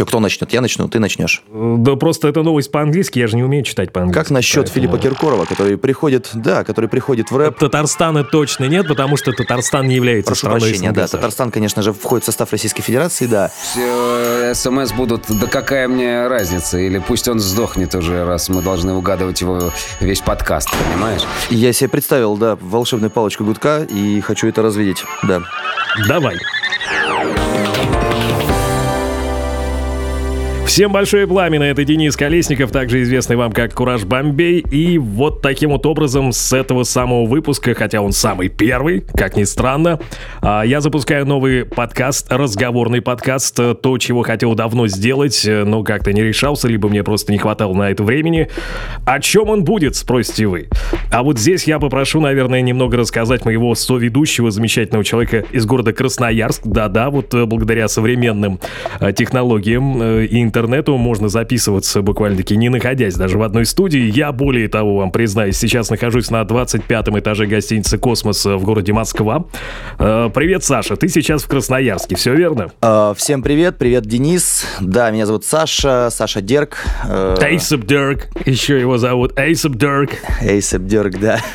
Че, кто начнет? Я начну, ты начнешь. Да просто это новость по-английски, я же не умею читать по-английски. Как насчет поэтому- Филиппа Киркорова, который приходит, да, который приходит в рэп? Татарстана точно нет, потому что Татарстан не является Прошу страной прощения, да. Татарстан, конечно же, входит в состав Российской Федерации, да. Все СМС будут, да какая мне разница? Или пусть он сдохнет уже, раз мы должны угадывать его весь подкаст, понимаешь? Я себе представил, да, волшебную палочку гудка и хочу это развидеть, да. Давай. Всем большое пламя, это Денис Колесников, также известный вам как Кураж Бомбей. И вот таким вот образом с этого самого выпуска, хотя он самый первый, как ни странно, а, я запускаю новый подкаст, разговорный подкаст, э, то, чего хотел давно сделать, э, но как-то не решался, либо мне просто не хватало на это времени. О чем он будет, спросите вы. А вот здесь я попрошу, наверное, немного рассказать моего соведущего, замечательного человека из города Красноярск. Да-да, вот э, благодаря современным технологиям и интернету можно записываться буквально-таки не находясь даже в одной студии. Я более того вам признаюсь, сейчас нахожусь на 25 этаже гостиницы «Космос» в городе Москва. Э, Привет, Саша, ты сейчас в Красноярске, все верно? А, Всем привет, привет, Денис. Да, меня зовут Саша, Саша Дерг. Э, Эйсап Дерк, еще его зовут Эйсап Дерк. Эйсеп Дерг, да.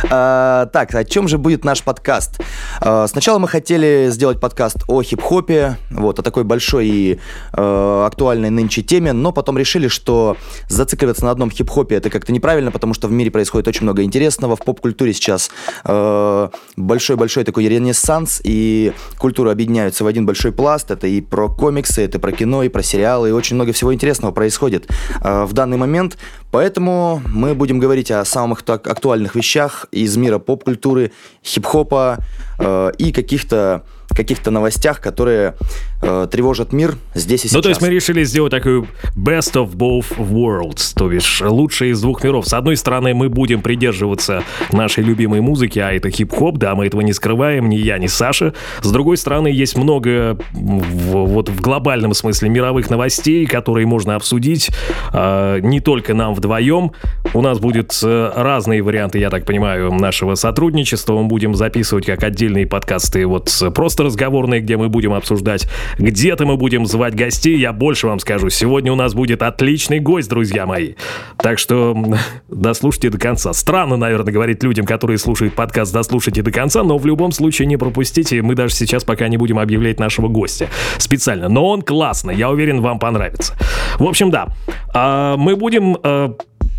Так, о чем же будет наш подкаст? Сначала мы хотели сделать подкаст о хип-хопе, вот, о такой большой и э, актуальной нынче теме, но потом решили, что зацикливаться на одном хип-хопе это как-то неправильно, потому что в мире происходит очень много интересного, в поп-культуре сейчас э, большой-большой такой ренессанс, и культуры объединяются в один большой пласт, это и про комиксы, это про кино, и про сериалы, и очень много всего интересного происходит. Э, в данный момент, поэтому мы будем говорить о самых так актуальных вещах из мира поп-культуры, хип-хопа э, и каких-то каких-то новостях, которые э, тревожат мир здесь и сейчас. Ну, то есть мы решили сделать такую best of both worlds, то бишь лучшее из двух миров. С одной стороны, мы будем придерживаться нашей любимой музыки, а это хип-хоп, да, мы этого не скрываем, ни я, ни Саша. С другой стороны, есть много в- вот в глобальном смысле мировых новостей, которые можно обсудить э, не только нам вдвоем. У нас будет э, разные варианты, я так понимаю, нашего сотрудничества. Мы будем записывать как отдельные подкасты, вот э, просто разговорные, где мы будем обсуждать. Где-то мы будем звать гостей, я больше вам скажу. Сегодня у нас будет отличный гость, друзья мои. Так что дослушайте до конца. Странно, наверное, говорить людям, которые слушают подкаст, дослушайте до конца, но в любом случае не пропустите. Мы даже сейчас пока не будем объявлять нашего гостя специально. Но он классный, я уверен, вам понравится. В общем, да. А, Мы будем а,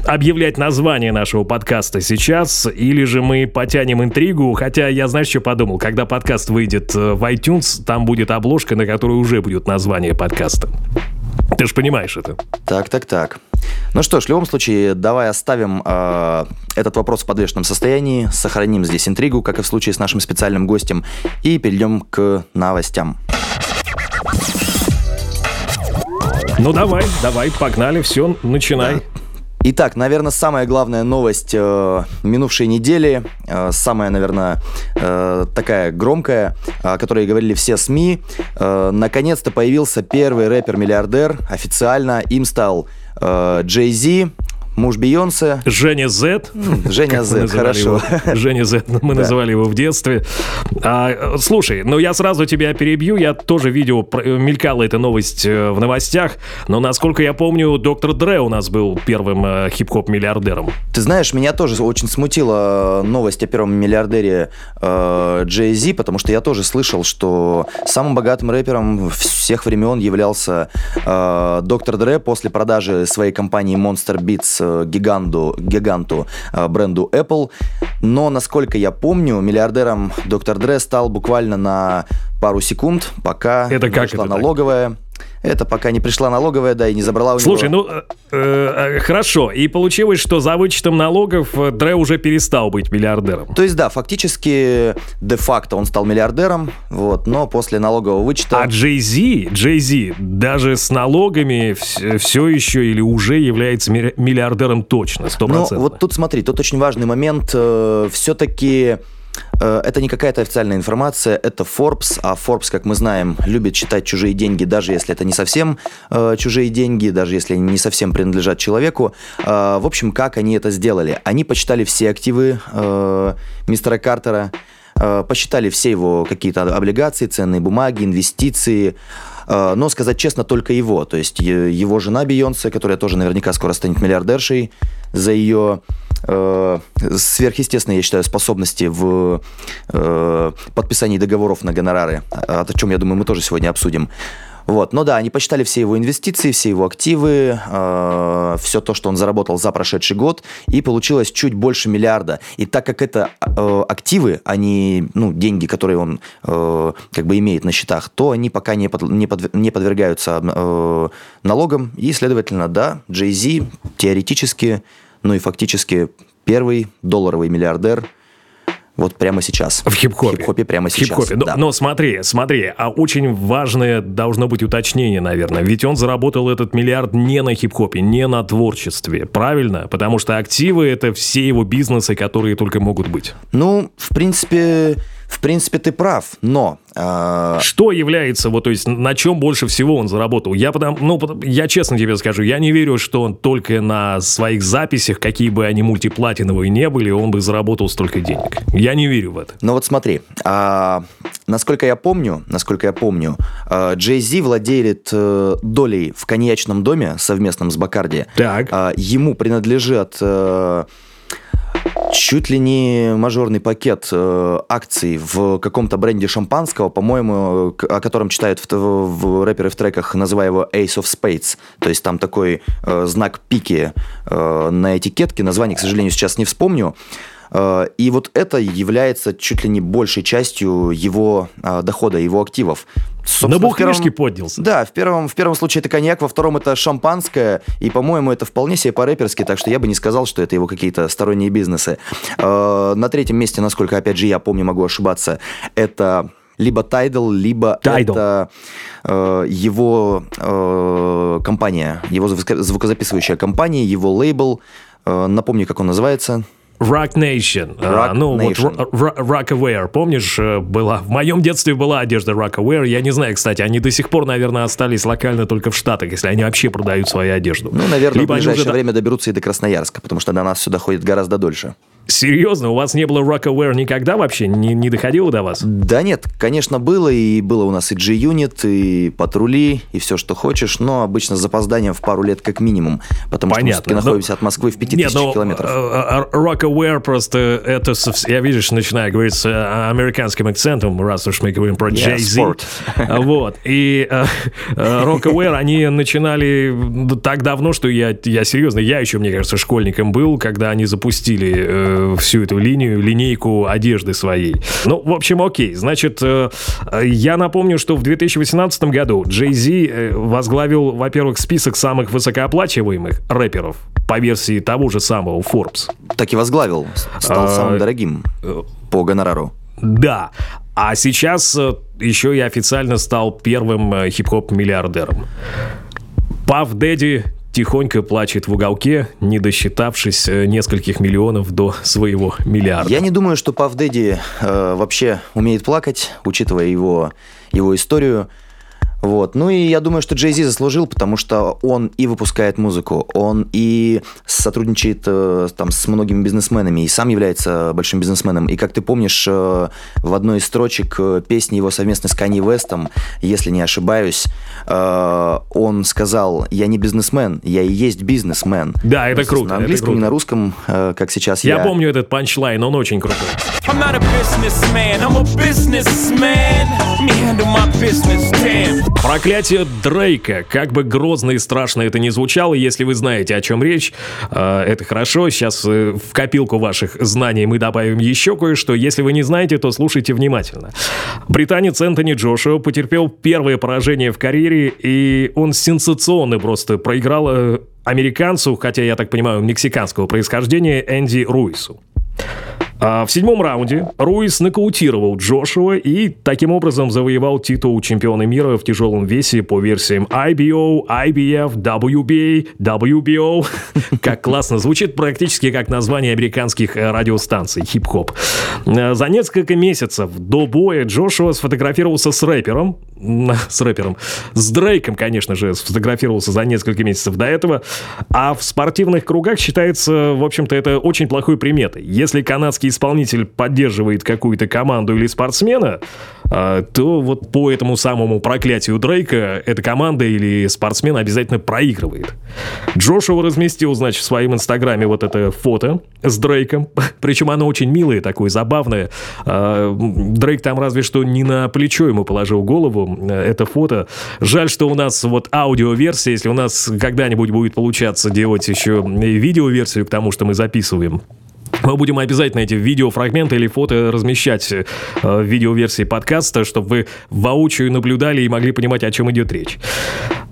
объявлять название нашего подкаста сейчас, или же мы потянем интригу, хотя я, знаешь, что подумал, когда подкаст выйдет э, в iTunes, там будет обложка, на которой уже будет название подкаста. Ты же понимаешь это. Так, так, так. Ну что ж, в любом случае, давай оставим э, этот вопрос в подвешенном состоянии, сохраним здесь интригу, как и в случае с нашим специальным гостем, и перейдем к новостям. Ну давай, давай, погнали, все, начинай. Итак, наверное, самая главная новость э, минувшей недели, э, самая, наверное, э, такая громкая, о которой говорили все СМИ. Э, наконец-то появился первый рэпер-миллиардер, официально им стал э, Джей Зи, муж Бейонсе. Женя Z. Женя З, хорошо. его. Женя Z, мы Да. называли его в детстве. А, э, слушай, ну я сразу тебя перебью, я тоже видел, э, мелькала эта новость э, в новостях, но насколько я помню, доктор Дре у нас был первым э, хип-хоп-миллиардером. Ты знаешь, меня тоже очень смутила новость о первом миллиардере э, Джей Зи, потому что я тоже слышал, что самым богатым рэпером всех времен являлся э, Доктор Дре после продажи своей компании Monster Beats э, гиганту, гиганту э, бренду Apple. Но, насколько я помню, миллиардером Доктор Дре стал буквально на пару секунд, пока Это как это так? Это пока не пришла налоговая, да, и не забрала у Слушай, него... ну э, э, хорошо, и получилось, что за вычетом налогов э, Дре уже перестал быть миллиардером. То есть, да, фактически, де-факто он стал миллиардером, вот, но после налогового вычета... А Джей Зи, Джей Зи даже с налогами все еще или уже является ми- миллиардером точно, сто Ну, процентов. вот тут смотри, тут очень важный момент. все-таки это не какая-то официальная информация, это Forbes, а Forbes, как мы знаем, любит считать чужие деньги, даже если это не совсем э, чужие деньги, даже если они не совсем принадлежат человеку. Э, в общем, как они это сделали? Они почитали все активы э, мистера Картера, э, посчитали все его какие-то облигации, ценные бумаги, инвестиции, Э, но, сказать честно, только его. То есть его жена Бейонсе, которая тоже наверняка скоро станет миллиардершей, за ее э, сверхъестественные, я считаю, способности в э, подписании договоров на гонорары, о чем, я думаю, мы тоже сегодня обсудим. Вот. Но да, они посчитали все его инвестиции, все его активы, э, все то, что он заработал за прошедший год, и получилось чуть больше миллиарда. И так как это э, активы, а не ну, деньги, которые он э, как бы имеет на счетах, то они пока не, под, не, под, не подвергаются э, налогам, и, следовательно, да, Jay-Z теоретически, ну и фактически первый долларовый миллиардер – вот прямо сейчас. В хип-хопе. В хип-хопе прямо сейчас. хип-хопе. Да. Но, но смотри, смотри, а очень важное должно быть уточнение, наверное. Ведь он заработал этот миллиард не на хип-хопе, не на творчестве. Правильно? Потому что активы — это все его бизнесы, которые только могут быть. Ну, в принципе, в принципе, ты прав, но... Э... Что является, вот, то есть, на чем больше всего он заработал? Я, потому, ну, я честно тебе скажу, я не верю, что он только на своих записях, какие бы они мультиплатиновые не были, он бы заработал столько денег. Я не верю в это. Ну вот смотри, а, насколько я помню, насколько я помню, а, Джей Зи владеет а, долей в коньячном доме совместном с Бакарди. Так. А, ему принадлежат... А, чуть ли не мажорный пакет э, акций в каком-то бренде шампанского, по-моему, о котором читают в, в, в рэперы в треках, называя его Ace of Spades. То есть там такой э, знак пики э, на этикетке. Название, к сожалению, сейчас не вспомню. Э, и вот это является чуть ли не большей частью его э, дохода, его активов. Собственно, На первом... поднялся. Да, в первом, в первом случае это коньяк, во втором это шампанское, и, по-моему, это вполне себе по-рэперски, так что я бы не сказал, что это его какие-то сторонние бизнесы. Э, на третьем месте, насколько, опять же, я помню, могу ошибаться, это либо Tidal, либо Tidal. это э, его э, компания, его звукозаписывающая компания, его лейбл. Э, напомню, как он называется. Rock Nation. Rock ну, Nation. вот Rockaware, помнишь, э, была... В моем детстве была одежда Rockaware. Я не знаю, кстати, они до сих пор, наверное, остались локально только в Штатах, если они вообще продают свою одежду. Ну, наверное, Либо в ближайшее уже... время доберутся и до Красноярска, потому что до нас сюда ходит гораздо дольше. Серьезно, у вас не было Rockaware никогда вообще? Не, не доходило до вас? Да нет, конечно, было, и было у нас и G-Unit, и патрули, и все, что хочешь, но обычно с запозданием в пару лет как минимум, потому Понятно. что мы все-таки но... находимся от Москвы в 5000 нет, но, километров. Uh, Rockaware просто это, я видишь, начинаю говорить с американским акцентом, раз уж мы говорим про yeah, Jay-Z. Вот, и uh, Rockaware, они начинали так давно, что я, я серьезно, я еще, мне кажется, школьником был, когда они запустили всю эту линию, линейку одежды своей. Ну, в общем, окей. Значит, э, я напомню, что в 2018 году Джей Зи э, возглавил, во-первых, список самых высокооплачиваемых рэперов по версии того же самого Forbes. Так и возглавил. Стал а, самым дорогим э, по гонорару. Да. А сейчас еще и официально стал первым хип-хоп-миллиардером. Пав Дэдди тихонько плачет в уголке, не досчитавшись э, нескольких миллионов до своего миллиарда. Я не думаю, что Пав Дэдди э, вообще умеет плакать, учитывая его, его историю. Вот. Ну и я думаю, что Джей Зи заслужил, потому что он и выпускает музыку, он и сотрудничает э, там с многими бизнесменами, и сам является большим бизнесменом. И как ты помнишь, э, в одной из строчек э, песни его совместно с Канни Вестом, если не ошибаюсь, э, он сказал, я не бизнесмен, я и есть бизнесмен. Да, это ну, круто. На английском, круто. не на русском, э, как сейчас я. Я помню этот панчлайн, он очень крутой. I'm not a businessman, I'm a businessman. Me handle my business, damn. Проклятие Дрейка. Как бы грозно и страшно это ни звучало, если вы знаете, о чем речь, э, это хорошо. Сейчас э, в копилку ваших знаний мы добавим еще кое-что. Если вы не знаете, то слушайте внимательно. Британец Энтони Джошуа потерпел первое поражение в карьере, и он сенсационно просто проиграл э, американцу, хотя, я так понимаю, мексиканского происхождения, Энди Руису. А в седьмом раунде Руис нокаутировал Джошуа и таким образом завоевал титул чемпиона мира в тяжелом весе по версиям IBO, IBF, WBA, WBO. Как классно звучит, практически как название американских э, радиостанций хип-хоп. Э, за несколько месяцев до боя Джошуа сфотографировался с рэпером, с рэпером, с Дрейком, конечно же, сфотографировался за несколько месяцев до этого, а в спортивных кругах считается, в общем-то, это очень плохой приметой. Если если канадский исполнитель поддерживает какую-то команду или спортсмена, а, то вот по этому самому проклятию Дрейка эта команда или спортсмен обязательно проигрывает. Джошуа разместил, значит, в своем инстаграме вот это фото с Дрейком, причем оно очень милое, такое забавное. А, Дрейк там разве что не на плечо ему положил голову, это фото. Жаль, что у нас вот аудиоверсия, если у нас когда-нибудь будет получаться делать еще видеоверсию к тому, что мы записываем, мы будем обязательно эти видеофрагменты или фото размещать э, в видеоверсии подкаста, чтобы вы воочию наблюдали и могли понимать, о чем идет речь.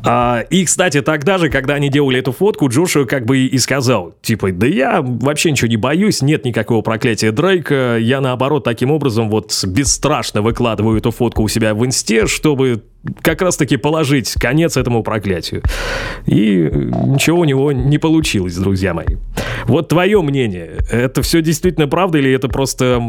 А, и, кстати, тогда же, когда они делали эту фотку, Джошуа как бы и сказал, типа, да я вообще ничего не боюсь, нет никакого проклятия Дрейка, я наоборот таким образом вот бесстрашно выкладываю эту фотку у себя в инсте, чтобы как раз-таки положить конец этому проклятию. И ничего у него не получилось, друзья мои. Вот твое мнение, это все действительно правда или это просто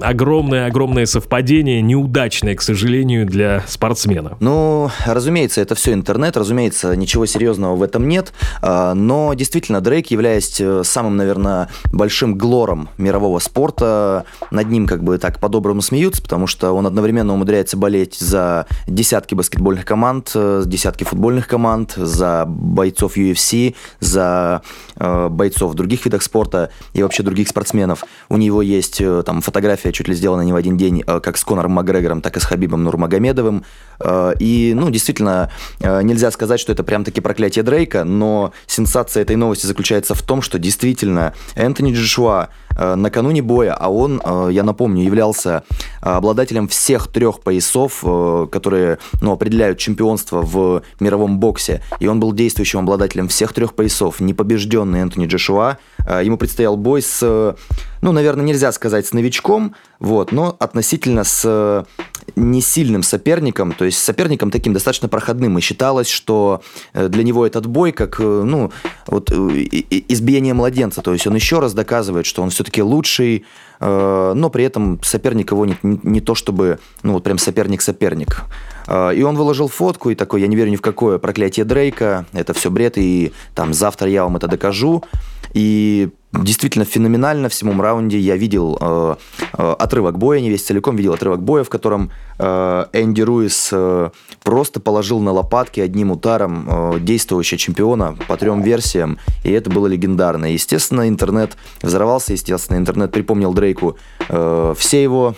огромное-огромное совпадение, неудачное, к сожалению, для спортсмена? Ну, разумеется, это все интернет, разумеется, ничего серьезного в этом нет, а, но действительно Дрейк, являясь э, самым, наверное, большим глором мирового спорта, над ним как бы так по-доброму смеются, потому что он одновременно умудряется болеть за десятки баскетбольных команд, э, десятки футбольных команд, за бойцов UFC, за э, бойцов в других видах спорта и вообще других спортсменов. У него есть э, там фотография, чуть ли сделана не в один день, э, как с Конором Макгрегором, так и с Хабибом Нурмагомедовым. Э, и, ну, действительно, э, нельзя сказать, что это прям-таки проклятие Дрейка, но сенсация этой новости заключается в том, что действительно Энтони Джошуа накануне боя, а он, э, я напомню, являлся э, обладателем всех трех поясов, которые ну, определяют чемпионство в мировом боксе. И он был действующим обладателем всех трех поясов. Непобежденный Энтони Джошуа. Ему предстоял бой с, ну, наверное, нельзя сказать с новичком, вот, но относительно с не сильным соперником, то есть соперником таким достаточно проходным. И считалось, что для него этот бой как ну, вот, избиение младенца. То есть он еще раз доказывает, что он все-таки лучший, э, но при этом соперник его не, не то чтобы, ну вот прям соперник-соперник. Э, и он выложил фотку и такой, я не верю ни в какое проклятие Дрейка, это все бред, и там завтра я вам это докажу. И действительно феноменально в седьмом раунде. Я видел э, э, отрывок боя, не весь целиком, видел отрывок боя, в котором э, Энди Руис э, просто положил на лопатки одним ударом э, действующего чемпиона по трем версиям, и это было легендарно. Естественно, интернет взорвался, естественно, интернет припомнил Дрейку э, все его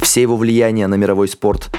все его влияния на мировой спорт.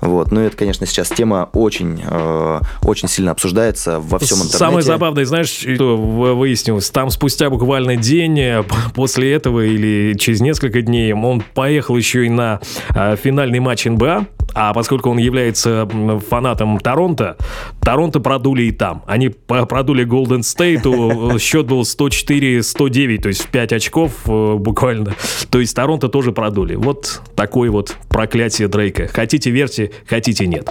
Вот. Ну, это, конечно, сейчас тема очень, э, очень сильно обсуждается во всем интернете. Самое забавное, знаешь, что выяснилось? Там спустя буквально день э, после этого или через несколько дней он поехал еще и на э, финальный матч НБА, а поскольку он является фанатом Торонто, Торонто продули и там. Они продули Golden State, счет был 104-109, то есть 5 очков э, буквально. То есть Торонто тоже продули. Вот такое вот проклятие Дрейка. Хотите верьте, хотите нет.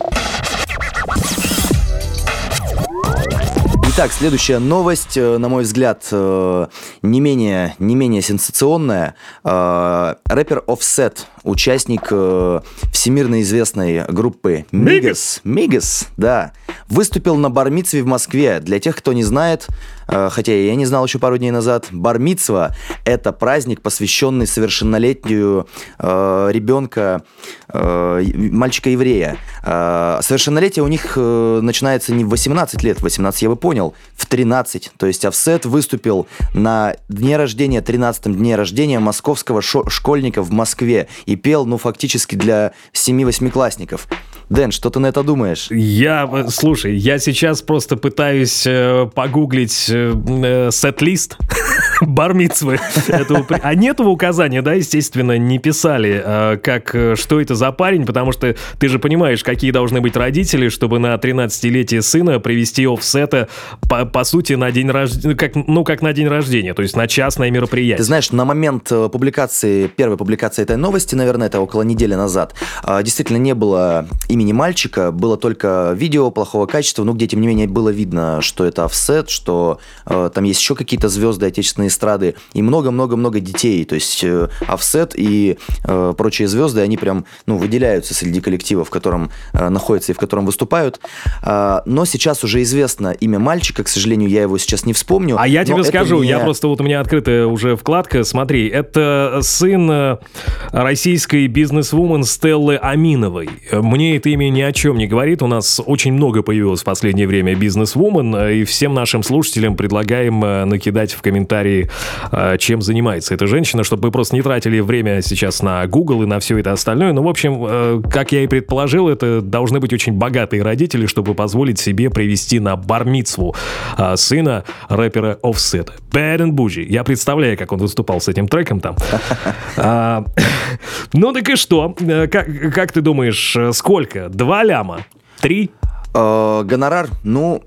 Итак, следующая новость, э, на мой взгляд, э, не менее, не менее сенсационная. Рэпер Offset участник э, всемирно известной группы Мигас. Мигас, да. Выступил на бармитсве в Москве. Для тех, кто не знает, э, хотя я не знал еще пару дней назад, бармитсва – это праздник, посвященный совершеннолетию э, ребенка, э, мальчика-еврея. Э, совершеннолетие у них э, начинается не в 18 лет, в 18 я бы понял, в 13. То есть Офсет выступил на дне рождения, 13-м дне рождения московского школьника в Москве и пел, ну, фактически для 7-8-классников. Дэн, что ты на это думаешь? Я, э, слушай, я сейчас просто пытаюсь э, погуглить э, э сет-лист бармитсвы. А нет указания, да, естественно, не писали, э, как, что это за парень, потому что ты же понимаешь, какие должны быть родители, чтобы на 13-летие сына привести офсета, по, по сути, на день рождения, как, ну, как на день рождения, то есть на частное мероприятие. Ты знаешь, на момент публикации, первой публикации этой новости, наверное, это около недели назад, действительно не было имени мальчика, было только видео плохого качества, но где, тем не менее, было видно, что это офсет, что э, там есть еще какие-то звезды отечественной эстрады, и много-много-много детей. То есть Офсет и прочие звезды, они прям ну, выделяются среди коллектива, в котором находятся и в котором выступают. Но сейчас уже известно имя мальчика, к сожалению, я его сейчас не вспомню. А я тебе скажу, не... я просто вот у меня открытая уже вкладка, смотри, это сын российской бизнес-вумен Стеллы Аминовой. Мне это имя ни о чем не говорит, у нас очень много появилось в последнее время бизнес-вумен, и всем нашим слушателям предлагаем э, накидать в комментарии, э, чем занимается эта женщина, чтобы мы просто не тратили время сейчас на Google и на все это остальное. Ну, в общем, э, как я и предположил, это должны быть очень богатые родители, чтобы позволить себе привести на бармицву сына рэпера Offset. Bad and Bougie. Я представляю, как он выступал с этим треком там. А, ну так и что? Как ты думаешь, сколько? Два ляма? Три? Гонорар, ну,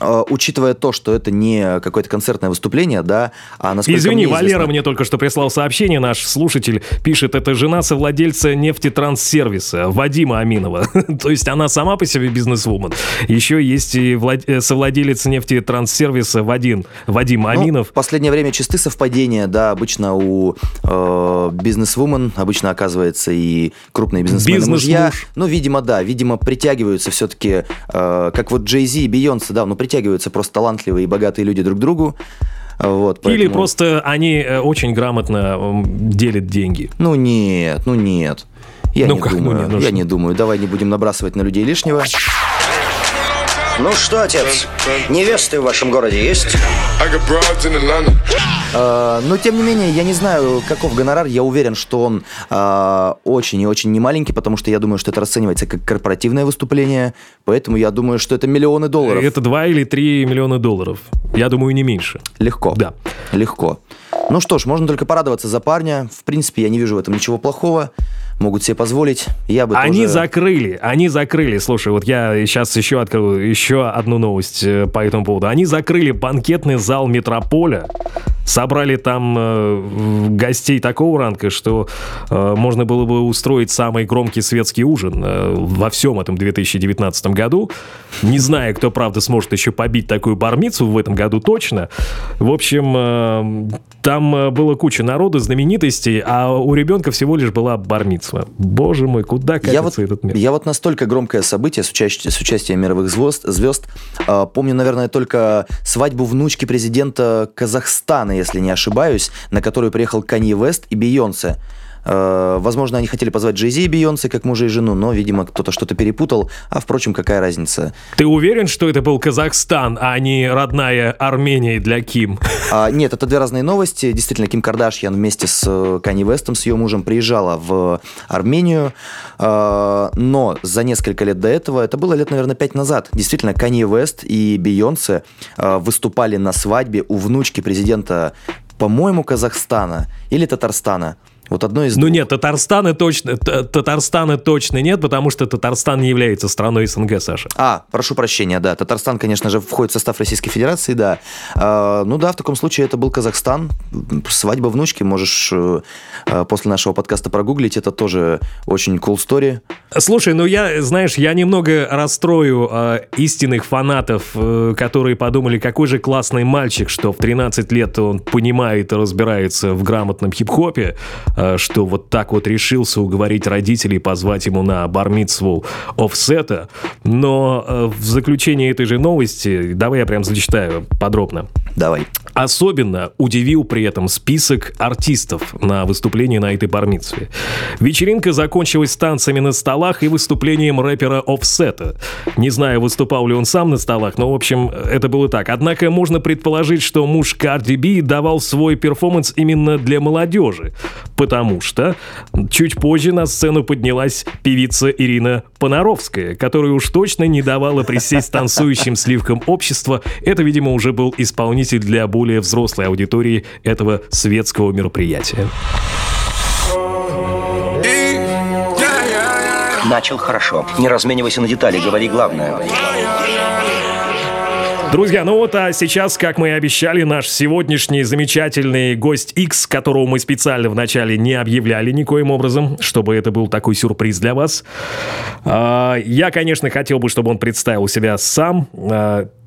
учитывая то, что это не какое-то концертное выступление, да, а насколько Извини, мне известно... Валера мне только что прислал сообщение, наш слушатель пишет, это жена совладельца нефтетранссервиса Вадима Аминова. то есть она сама по себе бизнес-вумен. Еще есть и влад... Э, совладелец нефтетранссервиса Вадим, Вадим ну, Аминов. В последнее время чисты совпадения, да, обычно у э, бизнес-вумен обычно оказывается и крупные бизнесмены Бизнес мужья. Ну, видимо, да, видимо, притягиваются все-таки, э, как вот Джей Зи и Бейонсе, да, ну, ну, притягиваются просто талантливые и богатые люди друг к другу. Вот, поэтому... Или просто они э, очень грамотно делят деньги. Ну нет, ну нет. Я ну, не как, ну, думаю. Ну, нет, я не думаю. Давай не будем набрасывать на людей лишнего. Ну что, отец, невесты в вашем городе есть? Uh, но тем не менее, я не знаю, каков гонорар. Я уверен, что он uh, очень и очень немаленький, потому что я думаю, что это расценивается как корпоративное выступление. Поэтому я думаю, что это миллионы долларов. Это 2 или 3 миллиона долларов. Я думаю, не меньше. Легко. Да. Легко. Ну что ж, можно только порадоваться за парня. В принципе, я не вижу в этом ничего плохого могут себе позволить. Я бы Они тоже... закрыли, они закрыли. Слушай, вот я сейчас еще открою еще одну новость э, по этому поводу. Они закрыли банкетный зал Метрополя, собрали там э, гостей такого ранга, что э, можно было бы устроить самый громкий светский ужин э, во всем этом 2019 году. Не знаю, кто, правда, сможет еще побить такую бармицу в этом году точно. В общем, э, там э, было куча народу, знаменитостей, а у ребенка всего лишь была бармицва. Боже мой, куда катится я вот, этот мир? Я вот настолько громкое событие с, участием, с участием мировых звезд, звезд э, помню, наверное, только свадьбу внучки президента Казахстана, если не ошибаюсь, на которую приехал Канье Вест и Бейонсе. Э, возможно, они хотели позвать Джей Зи и Бейонсе как мужа и жену, но, видимо, кто-то что-то перепутал. А, впрочем, какая разница? Ты уверен, что это был Казахстан, а не родная Армения для Ким? А, нет, это две разные новости. Действительно, Ким Кардашьян вместе с э, Канни Вестом, с ее мужем, приезжала в Армению. А, но за несколько лет до этого, это было лет, наверное, пять назад, действительно, Канни Вест и Бейонсе а, выступали на свадьбе у внучки президента по-моему, Казахстана или Татарстана. Вот одно из Ну нет, Татарстана точно, Татарстана точно нет, потому что Татарстан не является страной СНГ, Саша. А, прошу прощения, да. Татарстан, конечно же, входит в состав Российской Федерации, да. А, ну да, в таком случае это был Казахстан. Свадьба внучки, можешь э, э, после нашего подкаста прогуглить. Это тоже очень cool story. Слушай, ну я, знаешь, я немного расстрою э, истинных фанатов, э, которые подумали, какой же классный мальчик, что в 13 лет он понимает и разбирается в грамотном хип-хопе. Э, что вот так вот решился уговорить родителей позвать ему на бармитсву офсета. Но э, в заключение этой же новости, давай я прям зачитаю подробно. Давай. Особенно удивил при этом список артистов на выступлении на этой бармитсве. Вечеринка закончилась танцами на столах и выступлением рэпера Офсета. Не знаю, выступал ли он сам на столах, но, в общем, это было так. Однако можно предположить, что муж Карди Би давал свой перформанс именно для молодежи потому что чуть позже на сцену поднялась певица Ирина Понаровская, которая уж точно не давала присесть танцующим сливкам общества. Это, видимо, уже был исполнитель для более взрослой аудитории этого светского мероприятия. Начал хорошо. Не разменивайся на детали, говори главное. Друзья, ну вот а сейчас, как мы и обещали, наш сегодняшний замечательный гость X, которого мы специально вначале не объявляли никоим образом, чтобы это был такой сюрприз для вас. А, я, конечно, хотел бы, чтобы он представил себя сам.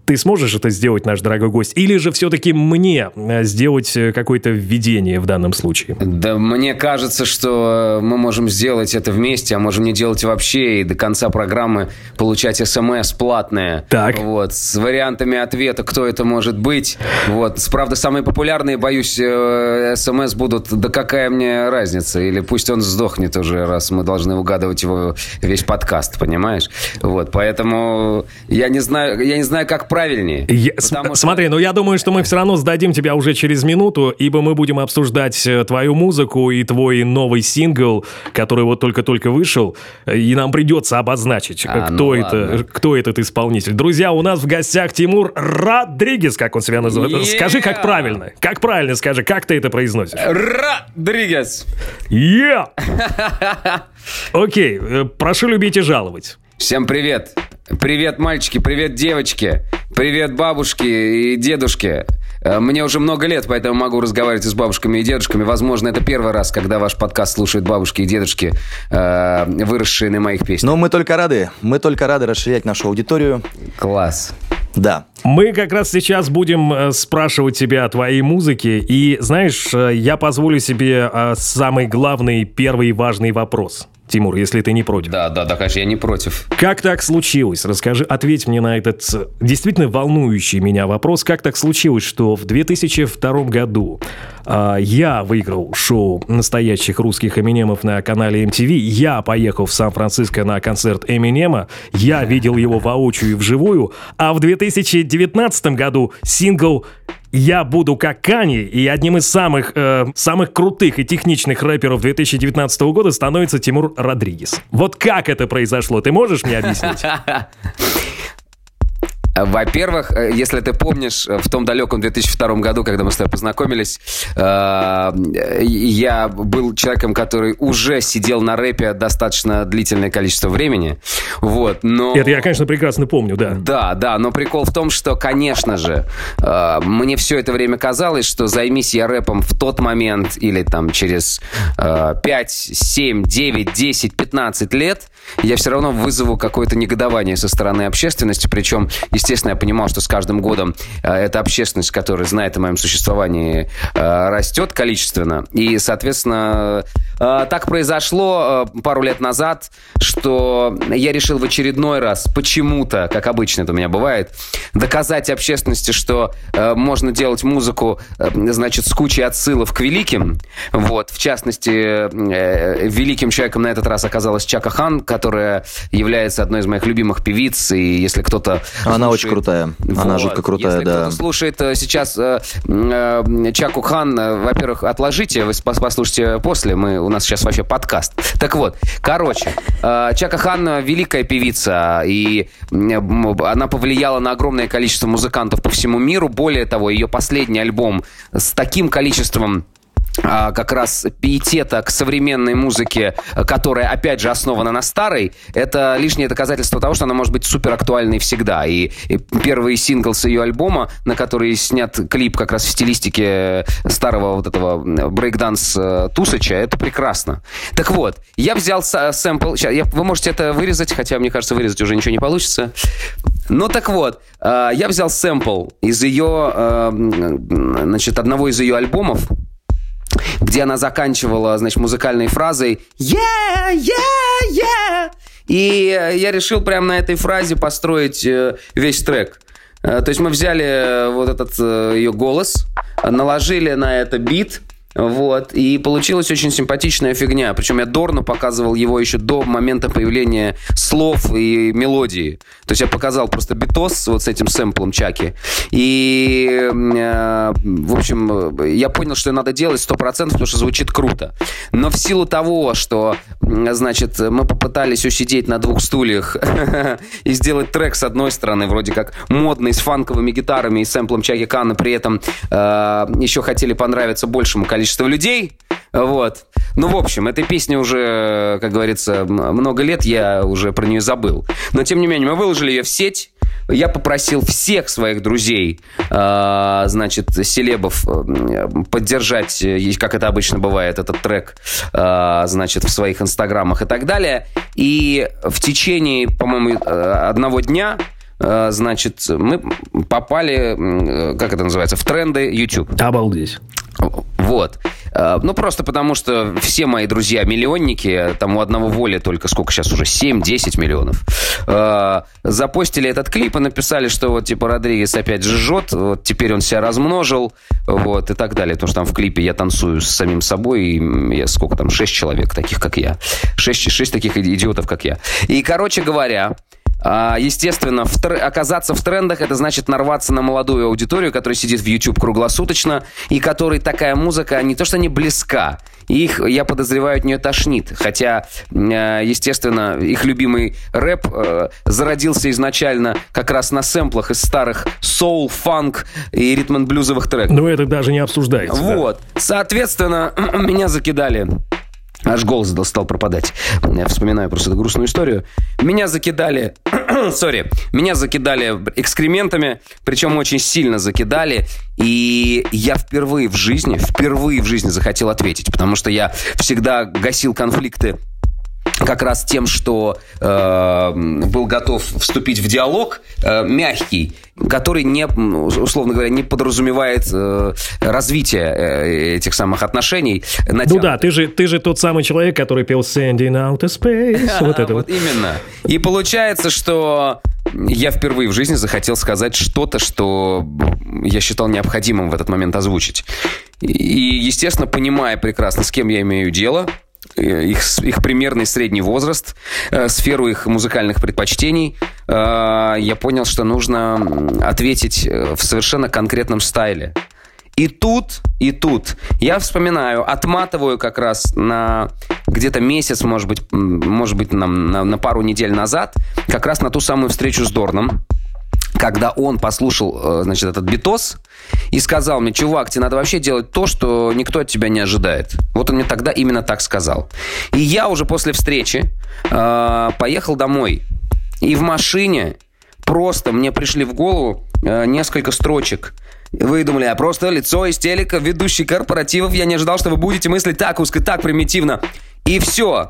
Ты сможешь это сделать, наш дорогой гость? Или же все-таки мне э, сделать э, какое-то введение в данном случае? Да мне кажется, что мы можем сделать это вместе, а можем не делать вообще и до конца программы получать смс платные. Так. Вот, с вариантами ответа, кто это может быть. Вот, правда, самые популярные, боюсь, э, смс будут, да какая мне разница? Или пусть он сдохнет уже, раз мы должны угадывать его весь подкаст, понимаешь? Вот, поэтому я не знаю, я не знаю, как правильнее. Я, что... Смотри, ну я думаю, что мы все равно сдадим тебя уже через минуту, ибо мы будем обсуждать э, твою музыку и твой новый сингл, который вот только-только вышел, и нам придется обозначить, а, кто, ну это, кто этот исполнитель. Друзья, у нас в гостях Тимур Родригес, как он себя называет. Yeah! Скажи, как правильно. Как правильно скажи, как ты это произносишь? Родригес. Yeah! Окей, okay, э, прошу любить и жаловать. Всем привет. Привет, мальчики, привет, девочки, привет, бабушки и дедушки. Э, мне уже много лет, поэтому могу разговаривать с бабушками и дедушками. Возможно, это первый раз, когда ваш подкаст слушают бабушки и дедушки, э, выросшие на моих песнях. Но мы только рады. Мы только рады расширять нашу аудиторию. Класс. Да. Мы как раз сейчас будем э, спрашивать тебя о твоей музыке. И знаешь, я позволю себе самый главный, первый важный вопрос. Тимур, если ты не против. Да, да, да, конечно, я не против. Как так случилось? Расскажи, ответь мне на этот э, действительно волнующий меня вопрос. Как так случилось, что в 2002 году э, я выиграл шоу настоящих русских Эминемов на канале MTV, я поехал в Сан-Франциско на концерт Эминема, я видел его воочию и вживую, а в 2019 году сингл я буду как Кани, и одним из самых, э, самых крутых и техничных рэперов 2019 года становится Тимур Родригес. Вот как это произошло, ты можешь мне объяснить? Во-первых, э, если ты помнишь, э, в том далеком 2002 году, когда мы с тобой познакомились, э, я был человеком, который уже сидел на рэпе достаточно длительное количество времени. Вот, но... Это я, конечно, прекрасно помню, да. Да, да, но прикол в том, что, конечно же, мне все это время казалось, что займись я рэпом в тот момент или там через 5, 7, 9, 10, 15 лет, я все равно вызову какое-то негодование со стороны общественности, причем, естественно, естественно, я понимал, что с каждым годом э, эта общественность, которая знает о моем существовании, э, растет количественно. И, соответственно, э, так произошло пару лет назад, что я решил в очередной раз почему-то, как обычно это у меня бывает, доказать общественности, что можно делать музыку, значит, с кучей отсылов к великим. Вот, в частности, великим человеком на этот раз оказалась Чака Хан, которая является одной из моих любимых певиц, и если кто-то она очень крутая. Вот. Она жутко крутая, Если да. кто-то слушает э, сейчас э, э, Чаку Хан, э, во-первых, отложите, вы послушайте после. Мы, у нас сейчас вообще подкаст. Так вот, короче, э, Чака Хан великая певица, и она повлияла на огромное количество музыкантов по всему миру. Более того, ее последний альбом с таким количеством как раз пиетета к современной музыке, которая, опять же, основана на старой, это лишнее доказательство того, что она может быть супер актуальной всегда. И, и первый сингл с ее альбома, на который снят клип как раз в стилистике старого вот этого брейкданс э, Тусача, это прекрасно. Так вот, я взял сэмпл, сейчас, я, вы можете это вырезать, хотя, мне кажется, вырезать уже ничего не получится. Ну так вот, э, я взял сэмпл из ее, э, значит, одного из ее альбомов, где она заканчивала, значит, музыкальной фразой «Yeah, yeah, yeah!» И я решил прямо на этой фразе построить э, весь трек. Э, то есть мы взяли э, вот этот ее голос, наложили на это бит, вот. И получилась очень симпатичная фигня. Причем я Дорну показывал его еще до момента появления слов и мелодии. То есть я показал просто битос вот с этим сэмплом Чаки. И, э, в общем, я понял, что надо делать 100%, потому что звучит круто. Но в силу того, что, значит, мы попытались усидеть на двух стульях и сделать трек с одной стороны, вроде как модный, с фанковыми гитарами и сэмплом Чаки Кана, при этом э, еще хотели понравиться большему количеству количество людей. Вот. Ну, в общем, этой песне уже, как говорится, много лет, я уже про нее забыл. Но, тем не менее, мы выложили ее в сеть. Я попросил всех своих друзей, э, значит, селебов, э, поддержать, как это обычно бывает, этот трек, э, значит, в своих инстаграмах и так далее. И в течение, по-моему, одного дня э, значит, мы попали, как это называется, в тренды YouTube. Обалдеть. Вот. Э, ну, просто потому, что все мои друзья миллионники, там у одного воли только сколько сейчас уже, 7-10 миллионов, э, запостили этот клип и написали, что вот, типа, Родригес опять жжет, вот теперь он себя размножил, вот, и так далее. Потому что там в клипе я танцую с самим собой, и я сколько там, 6 человек таких, как я. 6, 6 таких идиотов, как я. И, короче говоря, естественно, в тр... оказаться в трендах это значит нарваться на молодую аудиторию, которая сидит в YouTube круглосуточно и которой такая музыка не то что не близка, их, я подозреваю, от нее тошнит. Хотя, э, естественно, их любимый рэп э, зародился изначально как раз на сэмплах из старых соул, фанк и ритм-блюзовых треков. Но это даже не обсуждается. Вот. Да. Соответственно, меня закидали Аж голос стал пропадать. Я вспоминаю просто эту грустную историю. Меня закидали... Сори. Меня закидали экскрементами, причем очень сильно закидали. И я впервые в жизни, впервые в жизни захотел ответить, потому что я всегда гасил конфликты как раз тем, что э, был готов вступить в диалог э, мягкий, который не, условно говоря, не подразумевает э, развитие э, этих самых отношений. Натянут. Ну да, ты же, ты же тот самый человек, который пел Sending Out of Space. Вот это вот. Именно. И получается, что я впервые в жизни захотел сказать что-то, что я считал необходимым в этот момент озвучить. И, естественно, понимая прекрасно, с кем я имею дело, их, их примерный средний возраст, э, сферу их музыкальных предпочтений, э, я понял, что нужно ответить э, в совершенно конкретном стайле. И тут, и тут я вспоминаю, отматываю как раз на где-то месяц, может быть, может быть на, на, на пару недель назад, как раз на ту самую встречу с Дорном, когда он послушал, значит, этот битос, и сказал мне, чувак, тебе надо вообще делать то, что никто от тебя не ожидает. Вот он мне тогда именно так сказал. И я уже после встречи э, поехал домой. И в машине просто мне пришли в голову э, несколько строчек. Вы думали, а просто лицо из телека, ведущий корпоративов. Я не ожидал, что вы будете мыслить так узко, так примитивно. И все.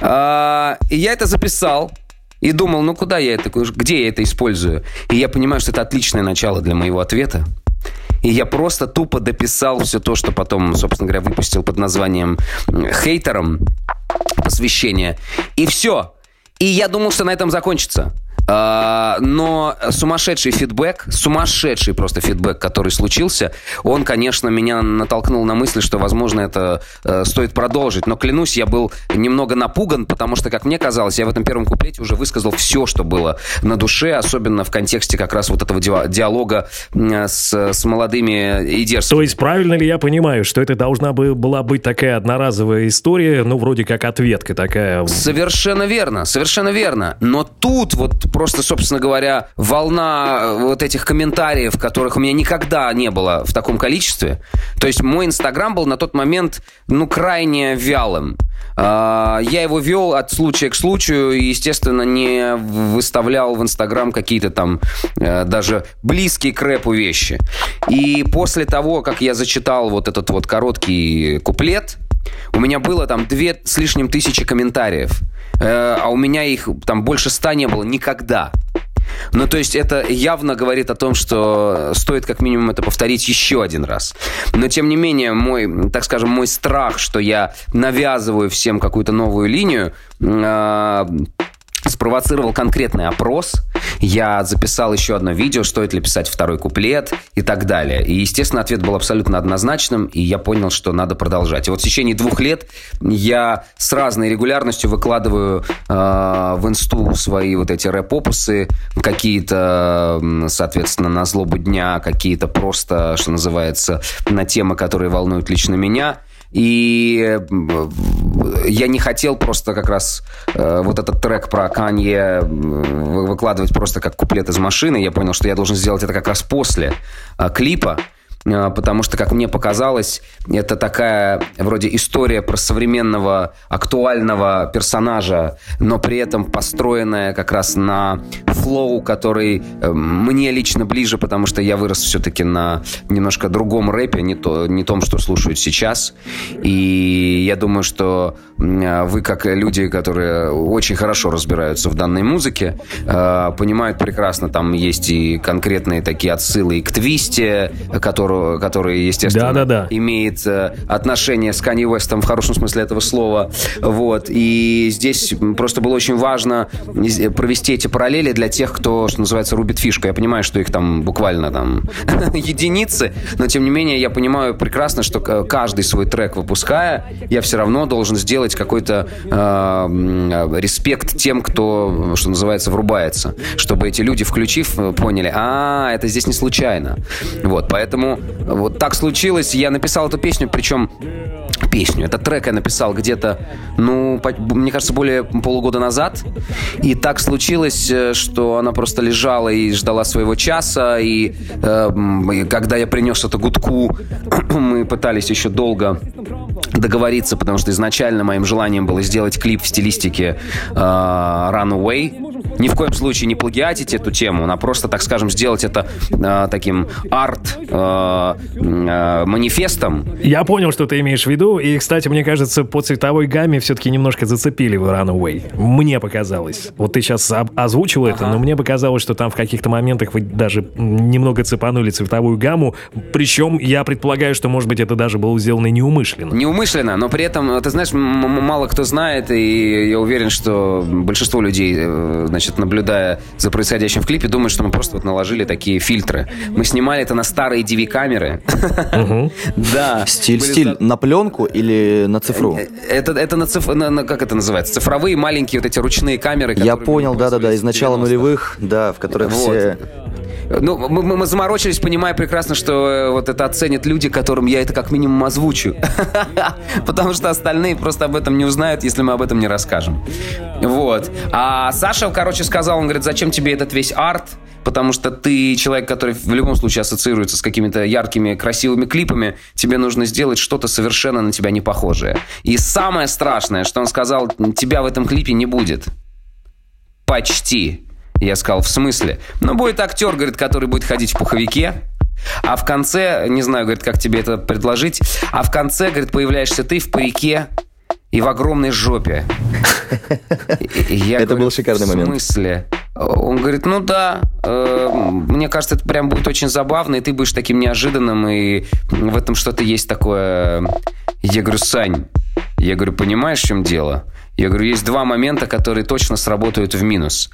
Э, и я это записал. И думал, ну куда я это, где я это использую? И я понимаю, что это отличное начало для моего ответа. И я просто тупо дописал все то, что потом, собственно говоря, выпустил под названием «Хейтером» посвящение. И все. И я думал, что на этом закончится. А, но сумасшедший фидбэк, сумасшедший просто фидбэк, который случился, он, конечно, меня натолкнул на мысль, что, возможно, это э, стоит продолжить. Но, клянусь, я был немного напуган, потому что, как мне казалось, я в этом первом куплете уже высказал все, что было на душе, особенно в контексте как раз вот этого диалога с, с молодыми и дерзкими. То есть правильно ли я понимаю, что это должна была быть такая одноразовая история, ну, вроде как ответка такая? Совершенно верно, совершенно верно. Но тут вот просто, собственно говоря, волна э, вот этих комментариев, которых у меня никогда не было в таком количестве. То есть мой Инстаграм был на тот момент, ну, крайне вялым. А, я его вел от случая к случаю и, естественно, не выставлял в Инстаграм какие-то там э, даже близкие к рэпу вещи. И после того, как я зачитал вот этот вот короткий куплет, у меня было там две с лишним тысячи комментариев. Э, а у меня их там больше ста не было никогда. Ну, то есть это явно говорит о том, что стоит как минимум это повторить еще один раз. Но, тем не менее, мой, так скажем, мой страх, что я навязываю всем какую-то новую линию, э, спровоцировал конкретный опрос. Я записал еще одно видео, стоит ли писать второй куплет и так далее. И, естественно, ответ был абсолютно однозначным, и я понял, что надо продолжать. И вот в течение двух лет я с разной регулярностью выкладываю э, в инсту свои вот эти рэп-опусы, какие-то, соответственно, на злобу дня, какие-то просто, что называется, на темы, которые волнуют лично меня – и я не хотел просто как раз э, вот этот трек про Канье выкладывать просто как куплет из машины. Я понял, что я должен сделать это как раз после э, клипа. А, потому что, как мне показалось, это такая вроде история про современного актуального персонажа, но при этом построенная как раз на флоу, который э, мне лично ближе, потому что я вырос все-таки на немножко другом рэпе, не, то, не том, что слушают сейчас. И я думаю, что вы, как люди, которые очень хорошо разбираются в данной музыке, понимают прекрасно, там есть и конкретные такие отсылы и к твисте, который, который естественно, да, да, да. имеет отношение с Канни Уэстом в хорошем смысле этого слова. Вот. И здесь просто было очень важно провести эти параллели для тех, кто, что называется, рубит фишку. Я понимаю, что их там буквально там единицы, но тем не менее я понимаю прекрасно, что каждый свой трек выпуская, я все равно должен сделать какой-то э, респект тем, кто, что называется, врубается, чтобы эти люди, включив, поняли, а, это здесь не случайно. Вот, поэтому вот так случилось. Я написал эту песню, причем песню. Этот трек я написал где-то, ну, по, мне кажется, более полугода назад. И так случилось, э, что она просто лежала и ждала своего часа. И э, когда я принес это гудку, мы пытались еще долго договориться, потому что изначально моим желанием было сделать клип в стилистике э, Runaway ни в коем случае не плагиатить эту тему, а просто, так скажем, сделать это э, таким арт-манифестом. Э, э, Я понял, что ты имеешь в виду, и, кстати, мне кажется, по цветовой гамме все-таки немножко зацепили в Runaway. Мне показалось. Вот ты сейчас озвучил ага. это, но мне показалось, что там в каких-то моментах вы даже немного цепанули цветовую гамму, причем я предполагаю, что, может быть, это даже было сделано неумышленно. Неумышленно, но при этом, ты знаешь, мало кто знает, и я уверен, что большинство людей э, значит, наблюдая за происходящим в клипе, думают, что мы просто вот наложили такие фильтры. Мы снимали это на старые DV-камеры. Да. Стиль, стиль на пленку или на цифру? Э, это, это на циф... Как это называется? Цифровые маленькие вот эти ручные камеры. Я понял, да-да-да, из начала нулевых, да, в которых все ну, мы, мы заморочились, понимая прекрасно, что э, вот это оценят люди, которым я это как минимум озвучу. Потому что остальные просто об этом не узнают, если мы об этом не расскажем. Вот. А Саша, короче, сказал, он говорит, зачем тебе этот весь арт? Потому что ты человек, который в любом случае ассоциируется с какими-то яркими, красивыми клипами. Тебе нужно сделать что-то совершенно на тебя не похожее. И самое страшное, что он сказал, тебя в этом клипе не будет. Почти. Я сказал, в смысле? Ну, будет актер, говорит, который будет ходить в пуховике, а в конце, не знаю, говорит, как тебе это предложить, а в конце, говорит, появляешься ты в парике и в огромной жопе. Это был шикарный момент. В смысле? Он говорит, ну да, э, мне кажется, это прям будет очень забавно, и ты будешь таким неожиданным, и в этом что-то есть такое. Я говорю, Сань, я говорю, понимаешь, в чем дело? Я говорю, есть два момента, которые точно сработают в минус.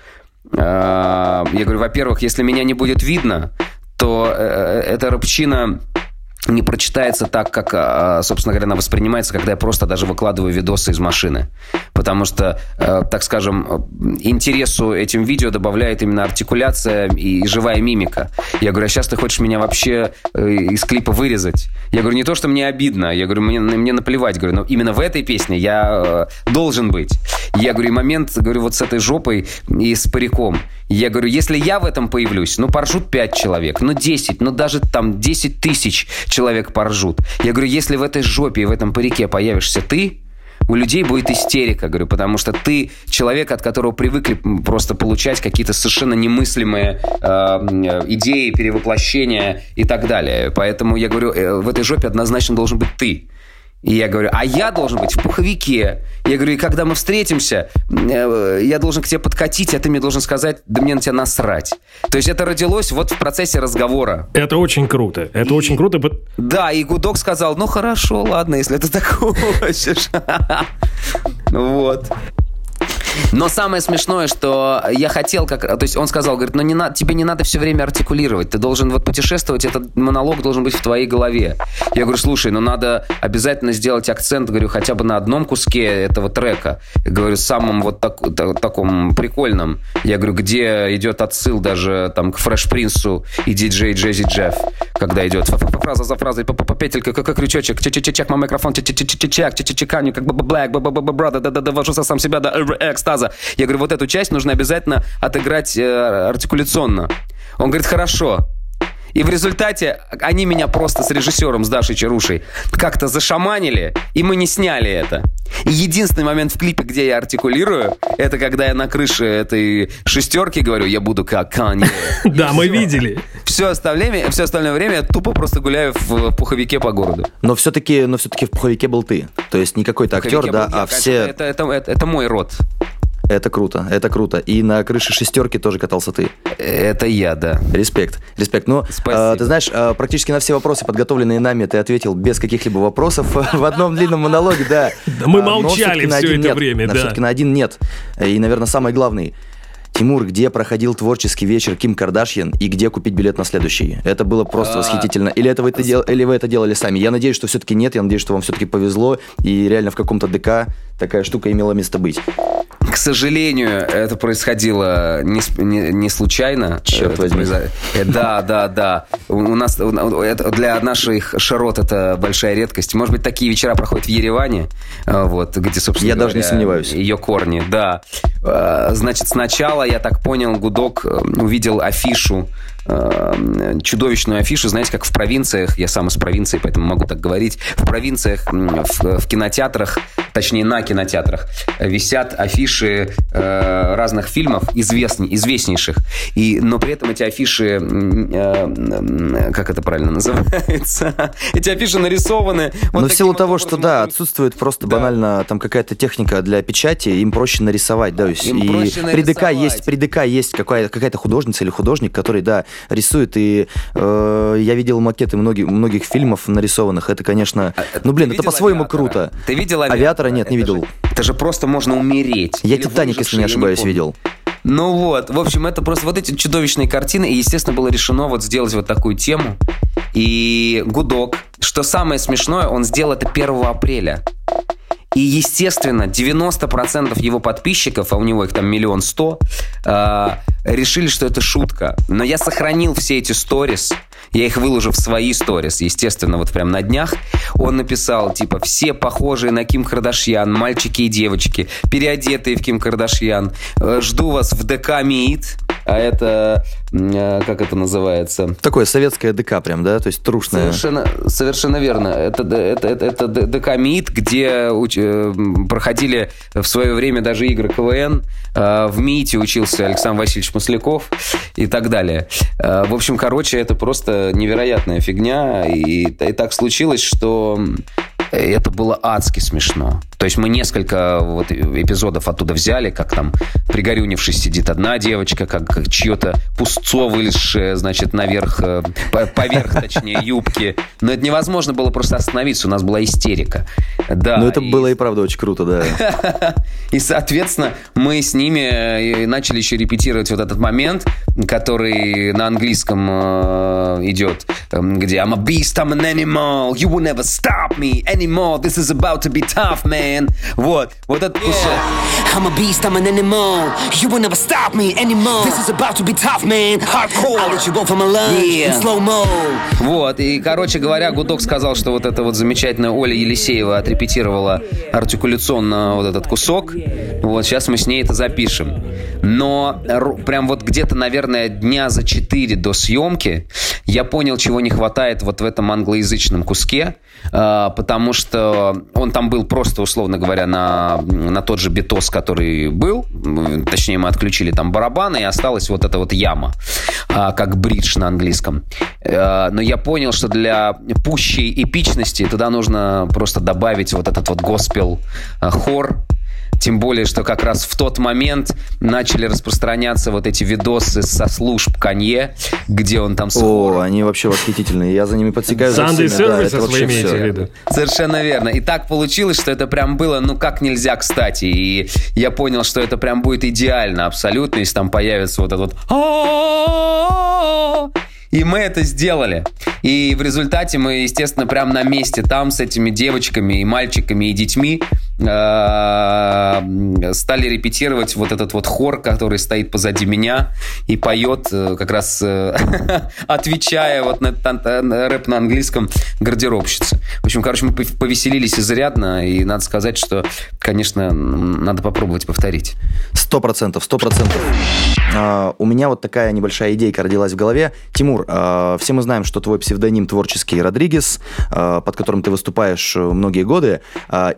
Э, я говорю, во-первых, если меня не будет видно, то э, э, эта рыбчина не прочитается так, как, а, собственно говоря, она воспринимается, когда я просто даже выкладываю видосы из машины. Потому что, э, так скажем, интересу этим видео добавляет именно артикуляция и живая мимика. Я говорю, а сейчас ты хочешь меня вообще э, из клипа вырезать? Я говорю, не то, что мне обидно, я говорю, мне, мне наплевать, говорю, но именно в этой песне я э, должен быть. Я говорю, момент, говорю, вот с этой жопой и с париком. Я говорю, если я в этом появлюсь, ну, поржут 5 человек, ну, 10, ну, даже там 10 тысяч человек поржут. Я говорю, если в этой жопе и в этом парике появишься ты, у людей будет истерика, говорю, потому что ты человек, от которого привыкли просто получать какие-то совершенно немыслимые э, идеи, перевоплощения и так далее. Поэтому я говорю, э, в этой жопе однозначно должен быть ты. И я говорю, а я должен быть в пуховике. Я говорю, и когда мы встретимся, э, я должен к тебе подкатить, а ты мне должен сказать, да мне на тебя насрать. То есть это родилось вот в процессе разговора. Это очень круто. Это и, очень круто. Да, и Гудок сказал, ну хорошо, ладно, если ты так хочешь. Вот. Но самое смешное, что я хотел как... То есть он сказал, говорит, ну не на, тебе не надо все время артикулировать, ты должен вот путешествовать, этот монолог должен быть в твоей голове. Я говорю, слушай, ну надо обязательно сделать акцент, говорю, хотя бы на одном куске этого трека. Говорю, самым вот так, так, таком прикольном. Я говорю, где идет отсыл даже там к Фреш Принсу и диджей Джези Джефф, когда идет фраза за фразой, петелька, как крючочек, чек мой микрофон, чек, чек, чек, чек, чек, чек, как black, брада, да, да, довожу сам себя до экстаза. Я говорю, вот эту часть нужно обязательно отыграть э, артикуляционно. Он говорит, хорошо. И в результате они меня просто с режиссером, с Дашей Чарушей, как-то зашаманили, и мы не сняли это. И единственный момент в клипе, где я артикулирую, это когда я на крыше этой шестерки говорю, я буду как Канье. Да, мы видели. все остальное время, все остальное время я тупо просто гуляю в пуховике по городу. Но все-таки, но все-таки в пуховике был ты. То есть не какой-то актер, да, а все... Это, это, это, это мой род. Это круто, это круто. И на крыше шестерки тоже катался ты. Это я, да. Респект, респект. Ну, э, ты знаешь, э, практически на все вопросы, подготовленные нами, ты ответил без каких-либо вопросов в одном длинном монологе, да. Мы молчали все это время, да. Все-таки на один нет. И, наверное, самый главный. Тимур, где проходил творческий вечер Ким Кардашьян и где купить билет на следующий? Это было просто а, восхитительно. Или, это вы это дел... Или вы это делали сами? Я надеюсь, что все-таки нет. Я надеюсь, что вам все-таки повезло. И реально в каком-то ДК такая штука имела место быть. К сожалению, это происходило не, не, не случайно. Черт возьми. Э, да, да, да. У нас для наших широт это большая редкость. Может быть, такие вечера проходят в Ереване, э, вот, где, собственно Я говоря, даже не сомневаюсь. Ее корни, да. Э, значит, сначала, я так понял, Гудок увидел афишу чудовищную афишу, знаете, как в провинциях, я сам из провинции, поэтому могу так говорить, в провинциях, в, в кинотеатрах, точнее на кинотеатрах, висят афиши э, разных фильмов, известней, известнейших, и, но при этом эти афиши, э, как это правильно называется, эти афиши нарисованы. Вот но в силу того, что, да, отсутствует просто да. банально там какая-то техника для печати, им проще нарисовать, да, им и проще при ДК есть, при ДК есть какая-то какая художница или художник, который, да, рисует, и э, я видел макеты многих, многих фильмов нарисованных, это, конечно, а, ну, блин, это по-своему круто. Ты видел авиатора? Авиатора нет, не видел. Это же просто можно умереть. Я «Титаник», если не ошибаюсь, не видел. Ну вот, в общем, это просто вот эти чудовищные картины, и, естественно, было решено вот сделать вот такую тему. И Гудок, что самое смешное, он сделал это 1 апреля. И, естественно, 90% его подписчиков, а у него их там миллион сто, э, решили, что это шутка. Но я сохранил все эти сторис, я их выложу в свои сторис, естественно, вот прям на днях. Он написал, типа, все похожие на Ким Кардашьян, мальчики и девочки, переодетые в Ким Кардашьян. Э, жду вас в ДК МИИТ а это, э, как это называется? Такое советское ДК прям, да? То есть трушное. Совершенно, совершенно верно. Это, это, это, это ДК МИД, где уч, э, проходили в свое время даже игры КВН. Э, в МИИТе учился Александр Васильевич Масляков и так далее. В общем, короче, это просто невероятная фигня. И, и так случилось, что это было адски смешно. То есть мы несколько вот эпизодов оттуда взяли, как там пригорюнившись сидит одна девочка, как, чье-то пустцо вылезшее, значит, наверх, э, поверх, точнее, юбки. Но это невозможно было просто остановиться, у нас была истерика. Да, ну это и... было и правда очень круто, да. И, соответственно, мы с ними э, начали еще репетировать вот этот момент, который на английском э, идет, где I'm a beast, I'm an animal, you will never stop me anymore, this is about to be tough, man. Вот, вот этот кусок. Yeah. I'm a beast, I'm an animal, you will never stop me anymore, this is about to be tough, man. Hardcore, I'll let you go from a lunch yeah. in slow mo. Вот, и, короче говоря, Гудок сказал, что вот эта вот замечательная Оля Елисеева отрепетировала артикуляционно вот этот кусок. Вот, сейчас мы с ней это запишем. Но прям вот где-то, наверное, дня за четыре до съемки я понял, чего не хватает вот в этом англоязычном куске, а, потому что он там был просто, условно говоря, на, на тот же битос, который был. Точнее, мы отключили там барабаны, и осталась вот эта вот яма, а, как бридж на английском. А, но я понял, что для пущей эпичности туда нужно просто добавить вот этот вот госпел хор, тем более, что как раз в тот момент начали распространяться вот эти видосы со служб Канье, где он там с О, они вообще восхитительные. Я за ними подсекаю. Sunday Services вы имеете в виду? Совершенно верно. И так получилось, что это прям было, ну, как нельзя кстати. И я понял, что это прям будет идеально абсолютно, если там появится вот этот вот и мы это сделали. И в результате мы, естественно, прямо на месте там с этими девочками и мальчиками и детьми стали репетировать вот этот вот хор, который стоит позади меня и поет, э, как раз э, отвечая вот на, рэп на английском гардеробщица. В общем, короче, мы повеселились изрядно, и надо сказать, что конечно, надо попробовать повторить. Сто процентов, сто процентов. А, у меня вот такая небольшая идейка родилась в голове. Тимур, а, все мы знаем, что твой псевдоним творческий Родригес, а, под которым ты выступаешь многие годы.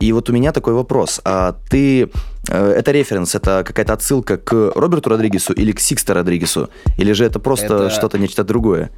И вот у меня такой вопрос. Ты э, это референс, это какая-то отсылка к Роберту Родригесу или к Сиксто Родригесу? Или же это просто это... что-то, нечто другое?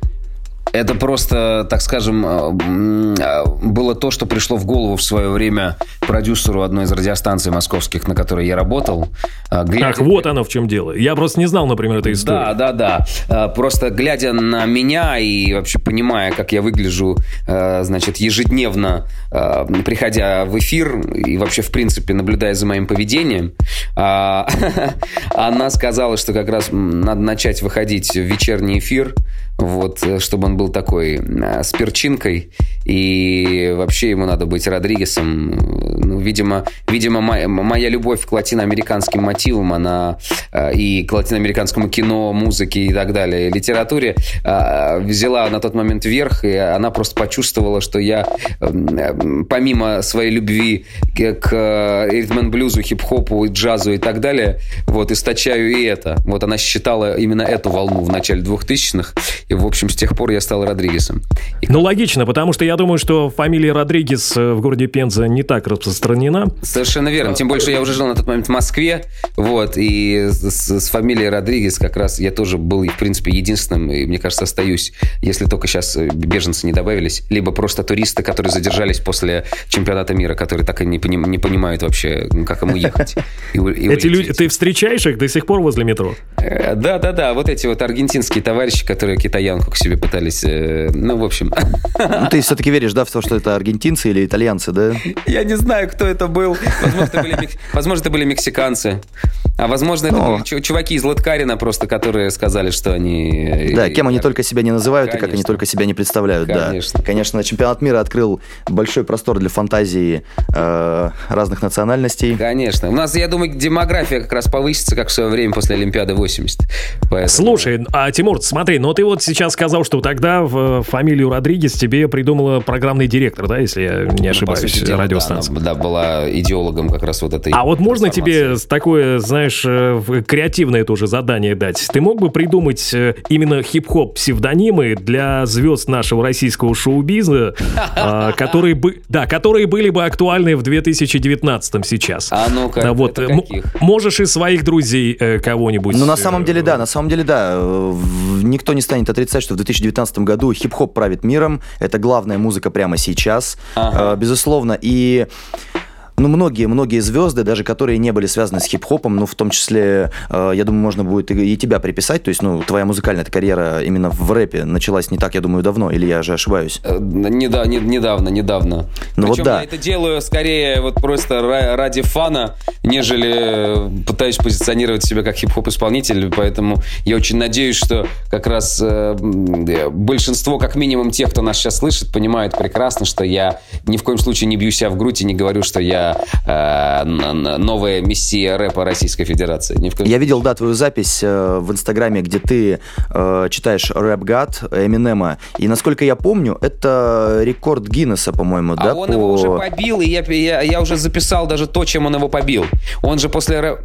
Это просто, так скажем, э, э, было то, что пришло в голову в свое время продюсеру одной из радиостанций московских, на которой я работал. Э, глядя... Ах, вот оно в чем дело. Я просто не знал, например, этой истории. Да, да, да. Просто глядя на меня и вообще понимая, как я выгляжу, значит, ежедневно, приходя в эфир и вообще, в принципе, наблюдая за моим поведением, она сказала, что как раз надо начать выходить в вечерний эфир, вот, чтобы он был такой э, с перчинкой, и вообще ему надо быть Родригесом. Ну, видимо, видимо моя, моя любовь к латиноамериканским мотивам, она э, и к латиноамериканскому кино, музыке и так далее, литературе э, взяла на тот момент верх, и она просто почувствовала, что я помимо своей любви к ритм-блюзу, хип-хопу, джазу и так далее, вот, источаю и это. Вот она считала именно эту волну в начале 2000-х, и, в общем, с тех пор я стал Родригесом. И... Ну, логично, потому что я думаю, что фамилия Родригес э, в городе Пенза не так распространена. Совершенно верно. Тем больше я уже жил на тот момент в Москве, вот, и с, с фамилией Родригес как раз я тоже был, в принципе, единственным, и, мне кажется, остаюсь, если только сейчас э, беженцы не добавились, либо просто туристы, которые задержались после чемпионата мира, которые так и не, поним, не понимают вообще, как ему ехать. И, и эти люди, ты встречаешь их до сих пор возле метро? Э, да, да, да. Вот эти вот аргентинские товарищи, которые китаянку к себе пытались ну, в общем... Ну, ты все-таки веришь, да, в то, что это аргентинцы или итальянцы, да? Я не знаю, кто это был. Возможно, это были, возможно, это были мексиканцы. А возможно, это Но... были чуваки из Латкарина просто, которые сказали, что они... Э, да, кем они только себя не называют Конечно. и как они только себя не представляют. Конечно. Да. Конечно, чемпионат мира открыл большой простор для фантазии э, разных национальностей. Конечно. У нас, я думаю, демография как раз повысится, как в свое время после Олимпиады 80. Поэтому... Слушай, а, Тимур, смотри, ну ты вот сейчас сказал, что тогда в фамилию Родригес тебе придумала программный директор, да, если я не ну, ошибаюсь, ну, радиостанция. Да, она, да, была идеологом как раз вот этой А вот можно тебе такое, знаешь, знаешь, э, креативное тоже задание дать. Ты мог бы придумать э, именно хип-хоп псевдонимы для звезд нашего российского шоу-бизна, а, которые бы, да, которые были бы актуальны в 2019 сейчас. А ну-ка, вот, Можешь из своих друзей э, кого-нибудь. Ну, на самом деле, да, на самом деле, да. Никто не станет отрицать, что в 2019 году хип-хоп правит миром. Это главная музыка прямо сейчас. Ага. Безусловно. И ну, многие-многие звезды, даже которые не были связаны с хип-хопом, ну, в том числе, э, я думаю, можно будет и, и тебя приписать, то есть, ну, твоя музыкальная карьера именно в рэпе началась не так, я думаю, давно, или я же ошибаюсь? Э, не, да, не, недавно, недавно. Ну, Причем вот да. я это делаю скорее вот просто ради фана, нежели пытаюсь позиционировать себя как хип-хоп исполнитель, поэтому я очень надеюсь, что как раз э, большинство, как минимум тех, кто нас сейчас слышит, понимают прекрасно, что я ни в коем случае не бью себя в грудь и не говорю, что я э, новая мессия рэпа Российской Федерации. Ни в коем... Я видел, да, твою запись э, в Инстаграме, где ты э, читаешь рэп гад Эминема, и насколько я помню, это рекорд Гиннесса, по-моему, а да? он по... его уже побил, и я, я, я уже записал даже то, чем он его побил. Он же после рэп...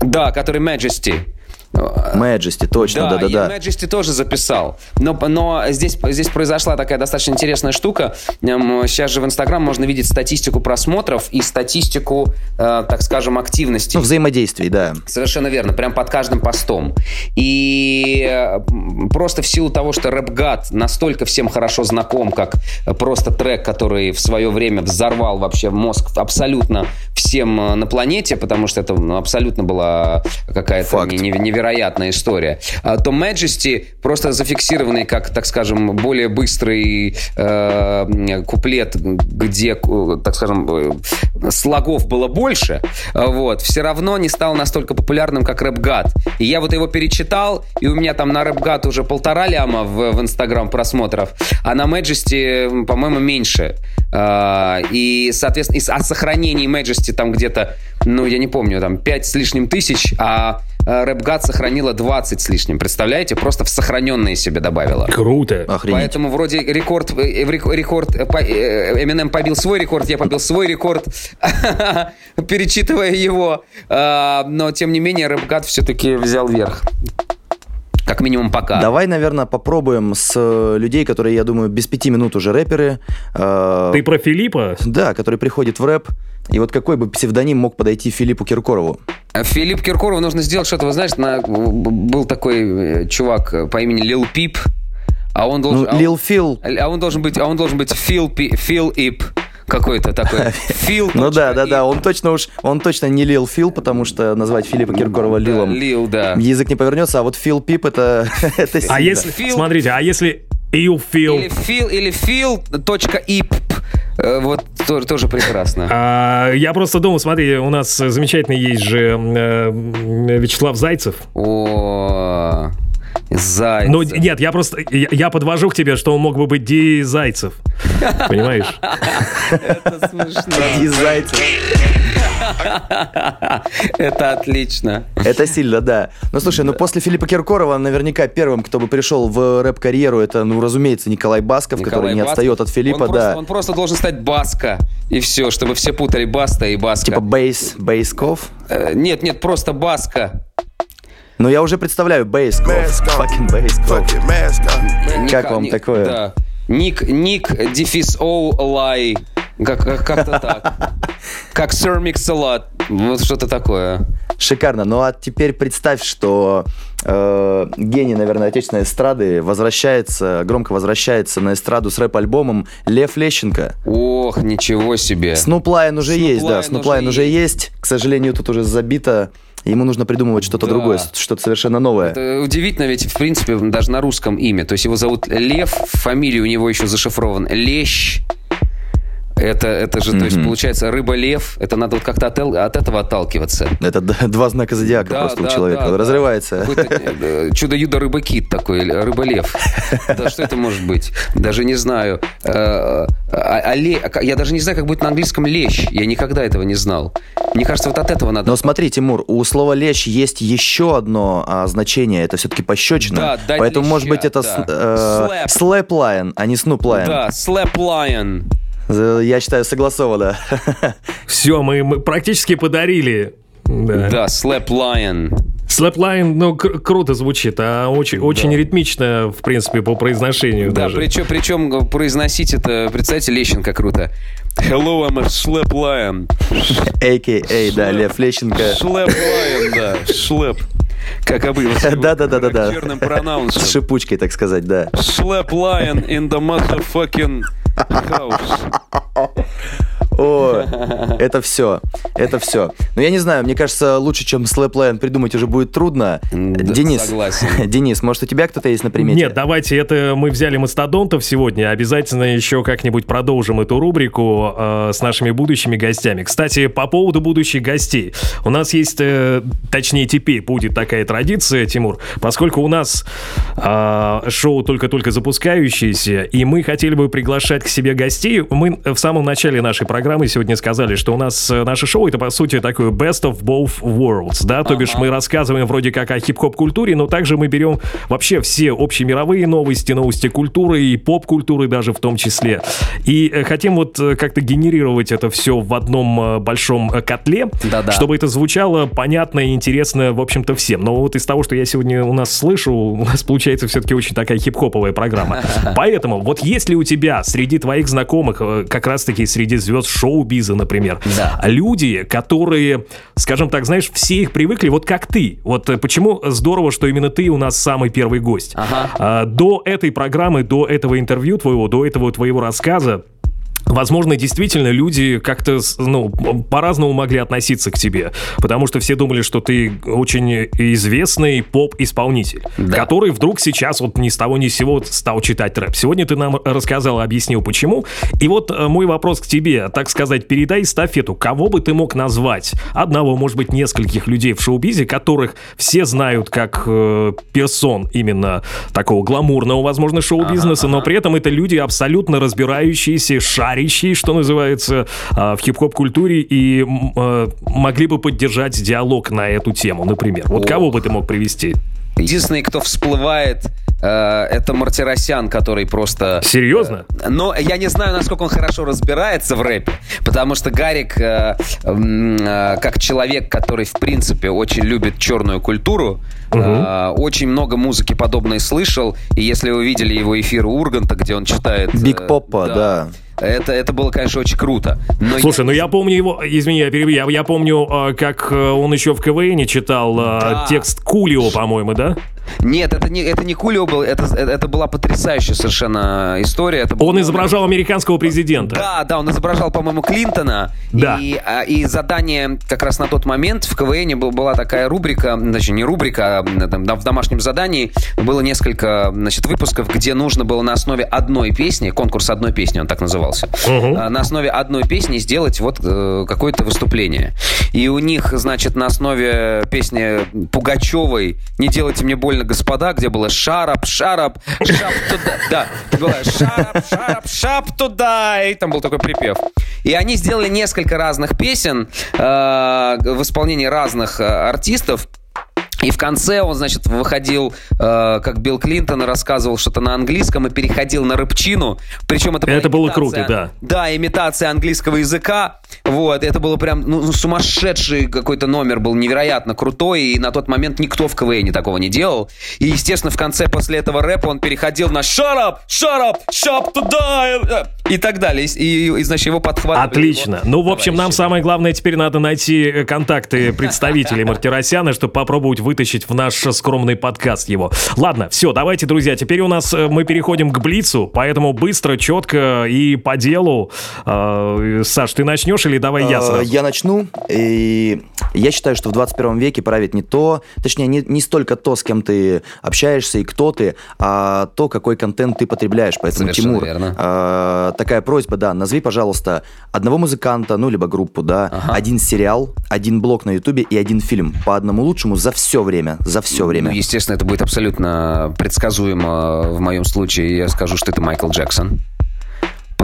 Да, который Majesty. Majesty, точно, да-да-да. Да, Majesty тоже записал. Но, но здесь, здесь произошла такая достаточно интересная штука. Сейчас же в Инстаграм можно видеть статистику просмотров и статистику, э, так скажем, активности. Ну, взаимодействий, да. Совершенно верно, прям под каждым постом. И э, просто в силу того, что рэп-гад настолько всем хорошо знаком, как просто трек, который в свое время взорвал вообще мозг абсолютно всем э, на планете, потому что это ну, абсолютно была какая-то невероятная невероятная история. А, то Majesty просто зафиксированный как, так скажем, более быстрый э, куплет, где, так скажем, э, слогов было больше, вот, все равно не стал настолько популярным, как рэп-гад. И я вот его перечитал, и у меня там на рэп-гад уже полтора ляма в, в Инстаграм просмотров, а на Majesty, по-моему, меньше. Э, и, соответственно, и о сохранении Majesty там где-то ну, я не помню, там, 5 с лишним тысяч, а RapGod сохранила 20 с лишним. Представляете? Просто в сохраненные себе добавила. Круто. Охренеть. Поэтому вроде рекорд, э, рекорд, э, э, Eminem побил свой рекорд, я побил свой рекорд, перечитывая его. А, Но, тем не менее, RapGod все-таки взял верх. Как минимум пока. Давай, наверное, попробуем с э, людей, которые, я думаю, без пяти минут уже рэперы. э, Ты про Филиппа? Да, который приходит в рэп. И вот какой бы псевдоним мог подойти Филиппу Киркорову? Филипп Киркорову нужно сделать что-то, вы знаешь, на- был такой э, чувак по имени Лил Пип, а он должен... Ну, а он- Лил Фил. А он должен быть, а он должен быть Фил, Пи- Фил Ип какой-то такой. Фил. Ну да, да, да, он точно уж, он точно не Лил Фил, потому что назвать Филиппа Киркорова Лилом Лил, да. язык не повернется, а вот Фил Пип это, это А если, смотрите, а если. Или Фил, или Фил. Точка Ип. Э, Вот тоже, тоже прекрасно. А, я просто думал, смотри, у нас замечательный есть же э, Вячеслав Зайцев. О, Зайцев. Ну, нет, я просто, я, я подвожу к тебе, что он мог бы быть Ди Зайцев. Понимаешь? Это смешно. И Зайцев. Это отлично. Это сильно, да. Ну слушай, ну после Филиппа Киркорова наверняка первым, кто бы пришел в рэп-карьеру, это, ну, разумеется, Николай Басков, который не Басков. отстает от Филиппа, он Просто, да. он просто должен стать Баска. И все, чтобы все путали Баста и Баска. Типа бейс, бейсков. Э, Нет, нет, просто Баска. Ну я уже представляю бейсков. Fucking бейсков. Как вам такое? Да. Ник, Ник, дефис Оу, Лай. Как, как, как-то так. Как Sir Mix-a-Lot. Вот что-то такое. Шикарно. Ну а теперь представь, что э, гений, наверное, отечественной эстрады возвращается, громко возвращается на эстраду с рэп-альбомом Лев Лещенко. Ох, ничего себе. Snoop Lion уже Snoop есть, да, Lion Snoop уже уже есть. К сожалению, тут уже забито. Ему нужно придумывать что-то Да. другое, что-то совершенно новое. Это удивительно, ведь, в принципе, даже на русском имя. То есть его зовут Лев, фамилия у него еще зашифрован. Лещ. Это, это же, то есть, получается, рыба-лев. Это надо вот как-то от, от этого отталкиваться. Это два знака зодиака Да, просто да, у человека. да, Он да. разрывается. Какой-то э, чудо-юдо рыба-кит такой, рыба-лев. Да что это может быть? Даже не знаю. Э, а- а а Я даже не знаю, как будет на английском лещ. Я никогда этого не знал. Мне кажется, вот от этого надо... Но смотри, Тимур, у слова лещ есть еще одно значение. Это все-таки пощечина. Да, Поэтому, может быть, это да. с- э, slap line, а не line. Да. Э, Я считаю, согласовано. Все, мы, мы практически подарили. Да. Да, slap lion. Slapline, ну, кр- круто звучит, а очень, очень ритмично, в принципе, по произношению Да, даже. причем, причем произносить это, представьте, Лещенко круто. Hello, I'm a Slap Lion. a.k.a. да, Лев Лещенко. Slap Lion, да, шлеп. Как обычно. Да-да-да-да-да. Черным С шипучкой, так сказать, да. Slap Lion in the motherfucking house. О, это все, это все. Но я не знаю, мне кажется, лучше, чем Slap Lion придумать уже будет трудно. Да, Денис, согласен. Денис, может, у тебя кто-то есть на примете? Нет, давайте это мы взяли мастодонтов сегодня. Обязательно еще как-нибудь продолжим эту рубрику э, с нашими будущими гостями. Кстати, по поводу будущих гостей. У нас есть, э, точнее, теперь будет такая традиция, Тимур, поскольку у нас э, шоу только-только запускающееся, и мы хотели бы приглашать к себе гостей. Мы в самом начале нашей программы сегодня сказали, что у нас э, наше шоу это, по сути, такое best of both worlds, да, то бишь мы рассказываем вроде как о хип-хоп культуре, но также мы берем вообще все общемировые новости, новости культуры и поп-культуры даже в том числе. И э, хотим вот э, как-то генерировать это все в одном большом котле, Да-да. чтобы это звучало понятно и интересно, в общем-то, всем. Но вот из того, что я сегодня у нас слышу, у нас получается все-таки очень такая хип-хоповая программа. Поэтому вот есть ли у тебя среди твоих знакомых, как раз-таки среди звезд шоу-биза, например, Да. люди, которые, скажем так, знаешь, все их привыкли, вот как ты. Вот э, почему здорово, что именно ты у нас самый первый гость. Ага. А, До этой программы, до этого интервью твоего, до этого твоего рассказа, Возможно, действительно, люди как-то, ну, по-разному могли относиться к тебе, потому что все думали, что ты очень известный поп-исполнитель, Да. который вдруг сейчас вот ни с того ни с сего стал читать рэп. Сегодня ты нам рассказал, объяснил, почему. И вот э, мой вопрос к тебе, так сказать, передай эстафету. Кого бы ты мог назвать? Одного, может быть, нескольких людей в шоу-бизе, которых все знают как э, персон именно такого гламурного, возможно, шоу-бизнеса, но при этом это люди абсолютно разбирающиеся, шарящие товарищей, что называется, в хип-хоп-культуре и могли бы поддержать диалог на эту тему, например? Вот кого бы ты мог привести? Единственный, кто всплывает, э, это Мартиросян, который просто... Серьезно? Э, но я не знаю, насколько он хорошо разбирается в рэпе, потому что Гарик, э, как человек, который, в принципе, очень любит черную культуру, угу. очень много музыки подобной слышал, и если вы видели его эфир Урганта, где он читает... Биг Поппа, да. да. Это, это было, конечно, очень круто. Но Слушай, я... ну я помню его, извини, я перебью, я, я помню, а, как э, он еще в КВН читал а, да. текст Кулио, по-моему, да? Нет, это не, это не Кулио был, это, это была потрясающая совершенно история. Это он был... изображал американского президента. Да, да, он изображал, по-моему, Клинтона. Да. И, а, и задание как раз на тот момент в КВН была такая рубрика, значит, не рубрика, а там, в домашнем задании было несколько, значит, выпусков, где нужно было на основе одной песни, конкурс одной песни, он так назывался, угу. на основе одной песни сделать вот э, какое-то выступление. И у них, значит, на основе песни Пугачевой «Не делайте мне больно больно, господа, где было шарап, шарап, шап туда. Да, было шарап, шарап, шап туда. И там был такой припев. И они сделали несколько разных песен э, в исполнении разных э, артистов. И в конце он, значит, выходил, э, как Билл Клинтон, рассказывал что-то на английском и переходил на рыбчину. Причем это, это было круто, да. Да, имитация английского языка. Вот, это было прям ну, ну, сумасшедший какой-то номер, был невероятно крутой, и на тот момент никто в КВН такого не делал. И, естественно, в конце после этого рэпа он переходил на «Shut up! Shut up! Shut туда!» И так далее. И, и, значит, его подхватывали. Отлично. Его ну, в общем, нам самое главное теперь надо найти э, контакты представителей Мартиросяна, чтобы попробовать вытащить в наш скромный подкаст его. Ладно, все, давайте, друзья, теперь у нас э, мы переходим к Блицу, поэтому быстро, четко и по делу. Э, Саш, ты начнешь или давай я сразу? Я начну. И я считаю, что в 21 веке правит не то, точнее, не, не столько то, с кем ты общаешься и кто ты, а то, какой контент ты потребляешь. Поэтому, Совершенно Тимур, верно такая просьба, да, назови, пожалуйста, одного музыканта, ну, либо группу, да, ага. один сериал, один блог на Ютубе и один фильм по одному лучшему за все время, за все время. Ну, естественно, это будет абсолютно предсказуемо в моем случае. Я скажу, что это Майкл Джексон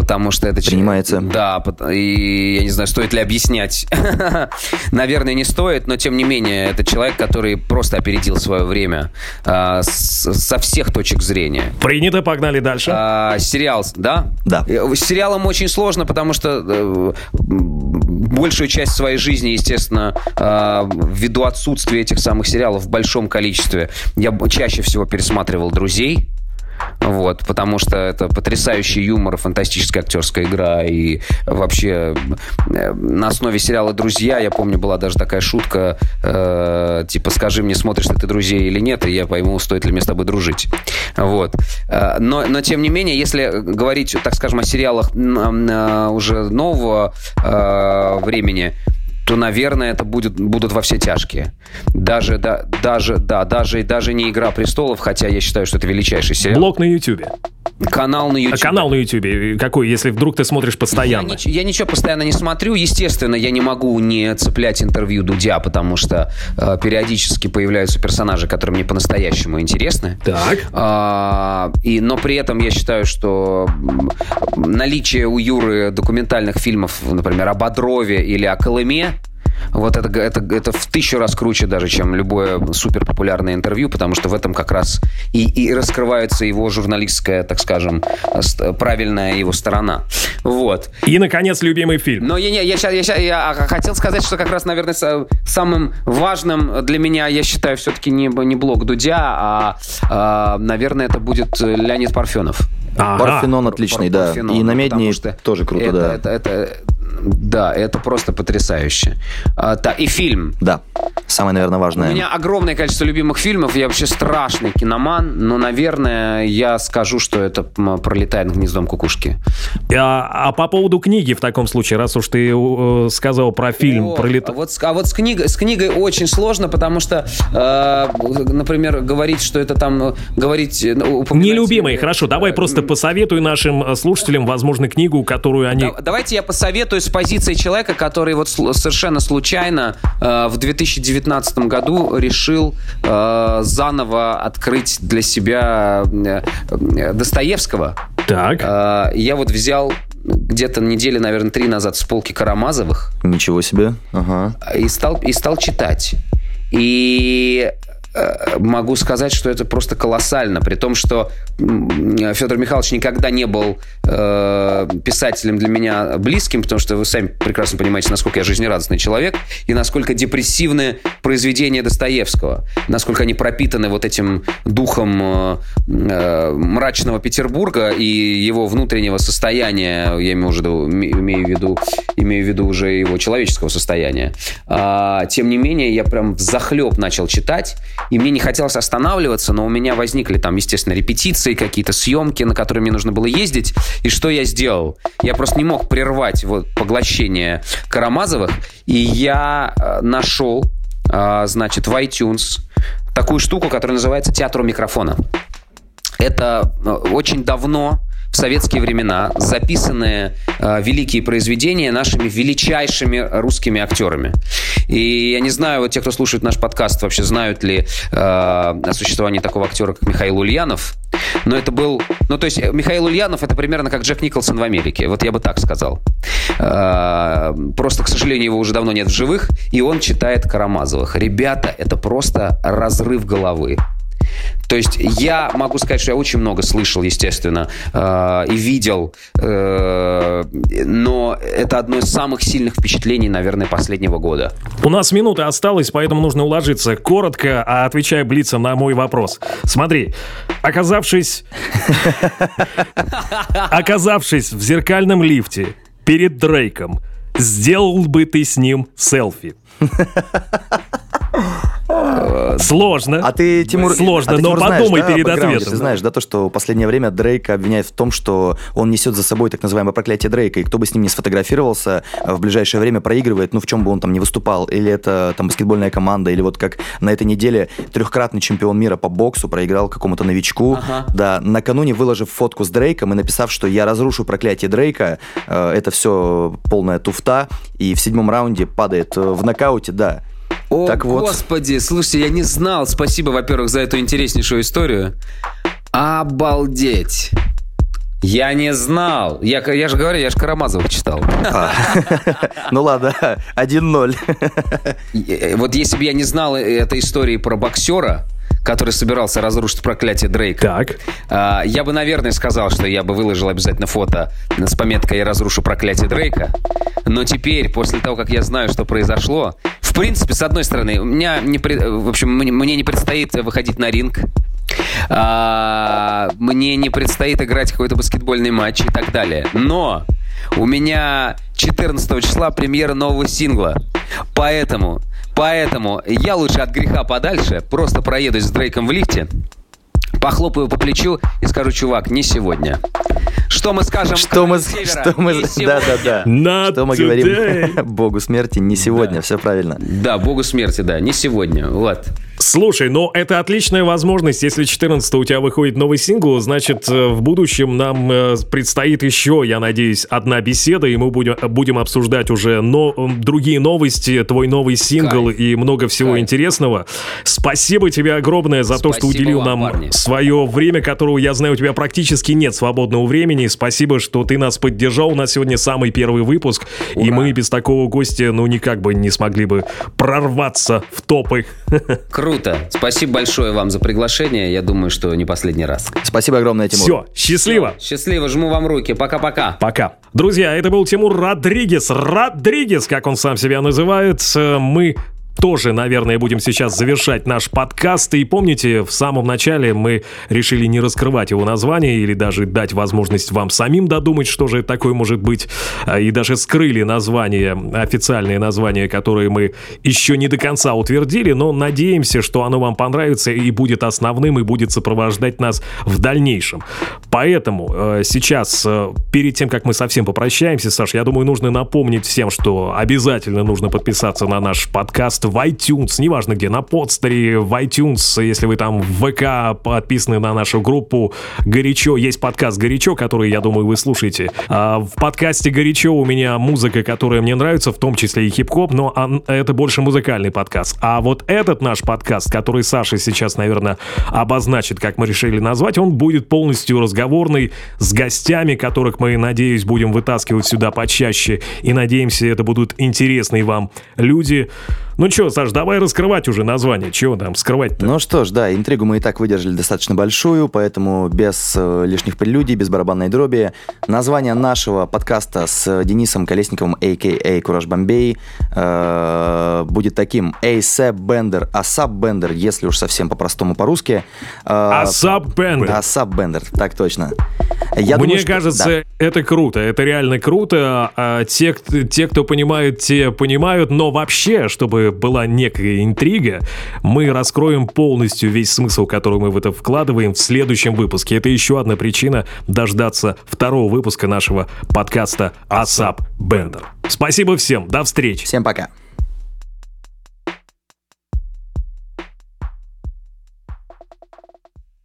потому что это... Принимается. Да, и я не знаю, стоит ли объяснять. Наверное, не стоит, но тем не менее, это человек, который просто опередил свое время а, с, со всех точек зрения. Принято, погнали дальше. А, сериал, да? Да. С сериалом очень сложно, потому что э, большую часть своей жизни, естественно, э, ввиду отсутствия этих самых сериалов в большом количестве, я чаще всего пересматривал «Друзей», вот, потому что это потрясающий юмор, фантастическая актерская игра, и вообще э, на основе сериала «Друзья», я помню, была даже такая шутка, э, типа, скажи мне, смотришь ли ты «Друзей» или нет, и я пойму, стоит ли мне с тобой дружить. Вот. Э, но, но тем не менее, если говорить, так скажем, о сериалах э, уже нового э, времени, то, наверное, это будет, будут во все тяжкие. Даже, да, даже, да, даже, даже не «Игра престолов», хотя я считаю, что это величайший сериал. Блог на Ютубе. Канал на YouTube. А канал на YouTube какой, если вдруг ты смотришь постоянно? Я, я ничего постоянно не смотрю. Естественно, я не могу не цеплять интервью Дудя, потому что э, периодически появляются персонажи, которые мне по-настоящему интересны. Так. А, и, но при этом я считаю, что наличие у Юры документальных фильмов, например, о Бодрове или о Колыме, вот это, это, это в тысячу раз круче даже, чем любое супер популярное интервью, потому что в этом как раз и, и раскрывается его журналистская, так скажем, правильная его сторона. Вот. И, наконец, любимый фильм. Но я, я, я, я, я хотел сказать, что как раз, наверное, самым важным для меня, я считаю, все-таки не, не блог Дудя, а, а, наверное, это будет Леонид Парфенов. Ага. Парфенон отличный, Пар, да. Парфенон, и намедни тоже круто, это, да. Это, это, да, это просто потрясающе. А, да, и фильм. Да, самое, наверное, важное. У меня огромное количество любимых фильмов. Я вообще страшный киноман, но, наверное, я скажу, что это «Пролетает над гнездом кукушки». А, а по поводу книги, в таком случае, раз уж ты э, сказал про фильм О, «Пролетает...» вот, А вот с книгой, с книгой очень сложно, потому что, э, например, говорить, что это там... говорить э, Нелюбимый, хорошо. Давай просто посоветуй нашим э, слушателям, возможно, книгу, которую они... Да, давайте я посоветую позиции человека, который вот совершенно случайно э, в 2019 году решил э, заново открыть для себя э, Достоевского. Так. Э, я вот взял где-то недели, наверное, три назад с полки Карамазовых. Ничего себе. Ага. И стал, и стал читать. И Э, могу сказать, что это просто колоссально, при том, что Федор Михайлович никогда не был э, писателем для меня близким, потому что вы сами прекрасно понимаете, насколько я жизнерадостный человек и насколько депрессивны произведения Достоевского, насколько они пропитаны вот этим духом э, э мрачного Петербурга и его внутреннего состояния, я имею виду, имею в виду, имею в виду уже его человеческого состояния. А, тем не менее, я прям захлеб начал читать, и мне не хотелось останавливаться, но у меня возникли там, естественно, репетиции, какие-то съемки, на которые мне нужно было ездить. И что я сделал? Я просто не мог прервать вот поглощение Карамазовых, и я э, нашел, э, значит, в iTunes такую штуку, которая называется «Театр микрофона». Это э, очень давно в советские времена записанные э, великие произведения нашими величайшими русскими актерами. И я не знаю, вот те, кто слушает наш подкаст, вообще знают ли э, о существовании такого актера, как Михаил Ульянов. Но это был... Ну, то есть э, Михаил Ульянов это примерно как Джек Николсон в Америке. Вот я бы так сказал. Э, просто, к сожалению, его уже давно нет в живых, и он читает Карамазовых. Ребята, это просто разрыв головы. То есть я могу сказать, что я очень много слышал, естественно, э, и видел, э, но это одно из самых сильных впечатлений, наверное, последнего года. У нас минута осталась, поэтому нужно уложиться коротко, а отвечая Блицем на мой вопрос. Смотри, оказавшись... Оказавшись в зеркальном лифте перед Дрейком, сделал бы ты с ним селфи? Сложно. А ты, Тимур, Сложно, а ты, но Тимур, подумай знаешь, да, перед ответом. Ты знаешь, да, то, что в последнее время Дрейка обвиняют в том, что он несет за собой так называемое проклятие Дрейка, и кто бы с ним не сфотографировался, в ближайшее время проигрывает, ну, в чем бы он там не выступал, или это там баскетбольная команда, или вот как на этой неделе трехкратный чемпион мира по боксу проиграл какому-то новичку, ага. да, накануне выложив фотку с Дрейком и написав, что я разрушу проклятие Дрейка, э, это все полная туфта, и в седьмом раунде падает э, в нокауте, да, о, так вот. господи, слушайте, я не знал. Спасибо, во-первых, за эту интереснейшую историю. Обалдеть. Я не знал. Я, я же говорю, я же Карамазова читал. А. Ну ладно, 1-0. Э, вот если бы я не знал этой истории про боксера, который собирался разрушить проклятие Дрейка. Так. А, я бы, наверное, сказал, что я бы выложил обязательно фото с пометкой «Я разрушу проклятие Дрейка». Но теперь, после того, как я знаю, что произошло, в принципе, с одной стороны, у меня не, в общем, мне не предстоит выходить на ринг, а, мне не предстоит играть какой-то баскетбольный матч и так далее. Но у меня 14 числа премьера нового сингла. Поэтому Поэтому я лучше от греха подальше просто проедусь с Дрейком в лифте, похлопаю по плечу и скажу, чувак, не сегодня. Что мы скажем? Что мы, что мы, да, да, да. Что мы говорим Богу смерти не сегодня, да. все правильно. Да, Богу смерти, да, не сегодня. Вот. Слушай, ну это отличная возможность. Если 14 у тебя выходит новый сингл, значит, э, в будущем нам э, предстоит еще, я надеюсь, одна беседа, и мы будем, будем обсуждать уже но, другие новости, твой новый сингл Кайф. и много всего Кайф. интересного. Спасибо тебе огромное за Спасибо то, что уделил вам, нам парни. свое время, которого, я знаю, у тебя практически нет свободного времени. Спасибо, что ты нас поддержал. У нас сегодня самый первый выпуск, Ура. и мы без такого гостя, ну, никак бы не смогли бы прорваться в топы. Круто Круто. Спасибо большое вам за приглашение. Я думаю, что не последний раз. Спасибо огромное, Тимур. Все, счастливо. Все, счастливо, жму вам руки. Пока-пока. Пока. Друзья, это был Тимур Родригес. Родригес, как он сам себя называет. Мы тоже, наверное, будем сейчас завершать наш подкаст. И помните, в самом начале мы решили не раскрывать его название или даже дать возможность вам самим додумать, что же это такое может быть. А, и даже скрыли название, официальное название, которое мы еще не до конца утвердили, но надеемся, что оно вам понравится и будет основным, и будет сопровождать нас в дальнейшем. Поэтому э, сейчас, э, перед тем, как мы совсем попрощаемся, Саш, я думаю, нужно напомнить всем, что обязательно нужно подписаться на наш подкаст в iTunes, неважно где, на подстере, в iTunes, если вы там в ВК подписаны на нашу группу «Горячо», есть подкаст «Горячо», который, я думаю, вы слушаете. А в подкасте «Горячо» у меня музыка, которая мне нравится, в том числе и хип-хоп, но это больше музыкальный подкаст. А вот этот наш подкаст, который Саша сейчас, наверное, обозначит, как мы решили назвать, он будет полностью разговорный, с гостями, которых мы, надеюсь, будем вытаскивать сюда почаще. И надеемся, это будут интересные вам люди. Ну что, Саш, давай раскрывать уже название. Чего там скрывать-то? Ну что ж, да, интригу мы и так выдержали достаточно большую, поэтому без э, лишних прелюдий, без барабанной дроби. Название нашего подкаста с Денисом Колесниковым, а.к.а. Кураж Бомбей, э, будет таким ASAP Bender, ASAP Bender, если уж совсем по-простому по-русски. Э, ASAP Bender. ASAP Bender, так точно. Я Мне думаю, кажется, да. это круто, это реально круто. А те, те, кто понимают, те понимают, но вообще, чтобы была некая интрига, мы раскроем полностью весь смысл, который мы в это вкладываем в следующем выпуске. Это еще одна причина дождаться второго выпуска нашего подкаста «Асап Бендер». Спасибо всем, до встречи. Всем пока.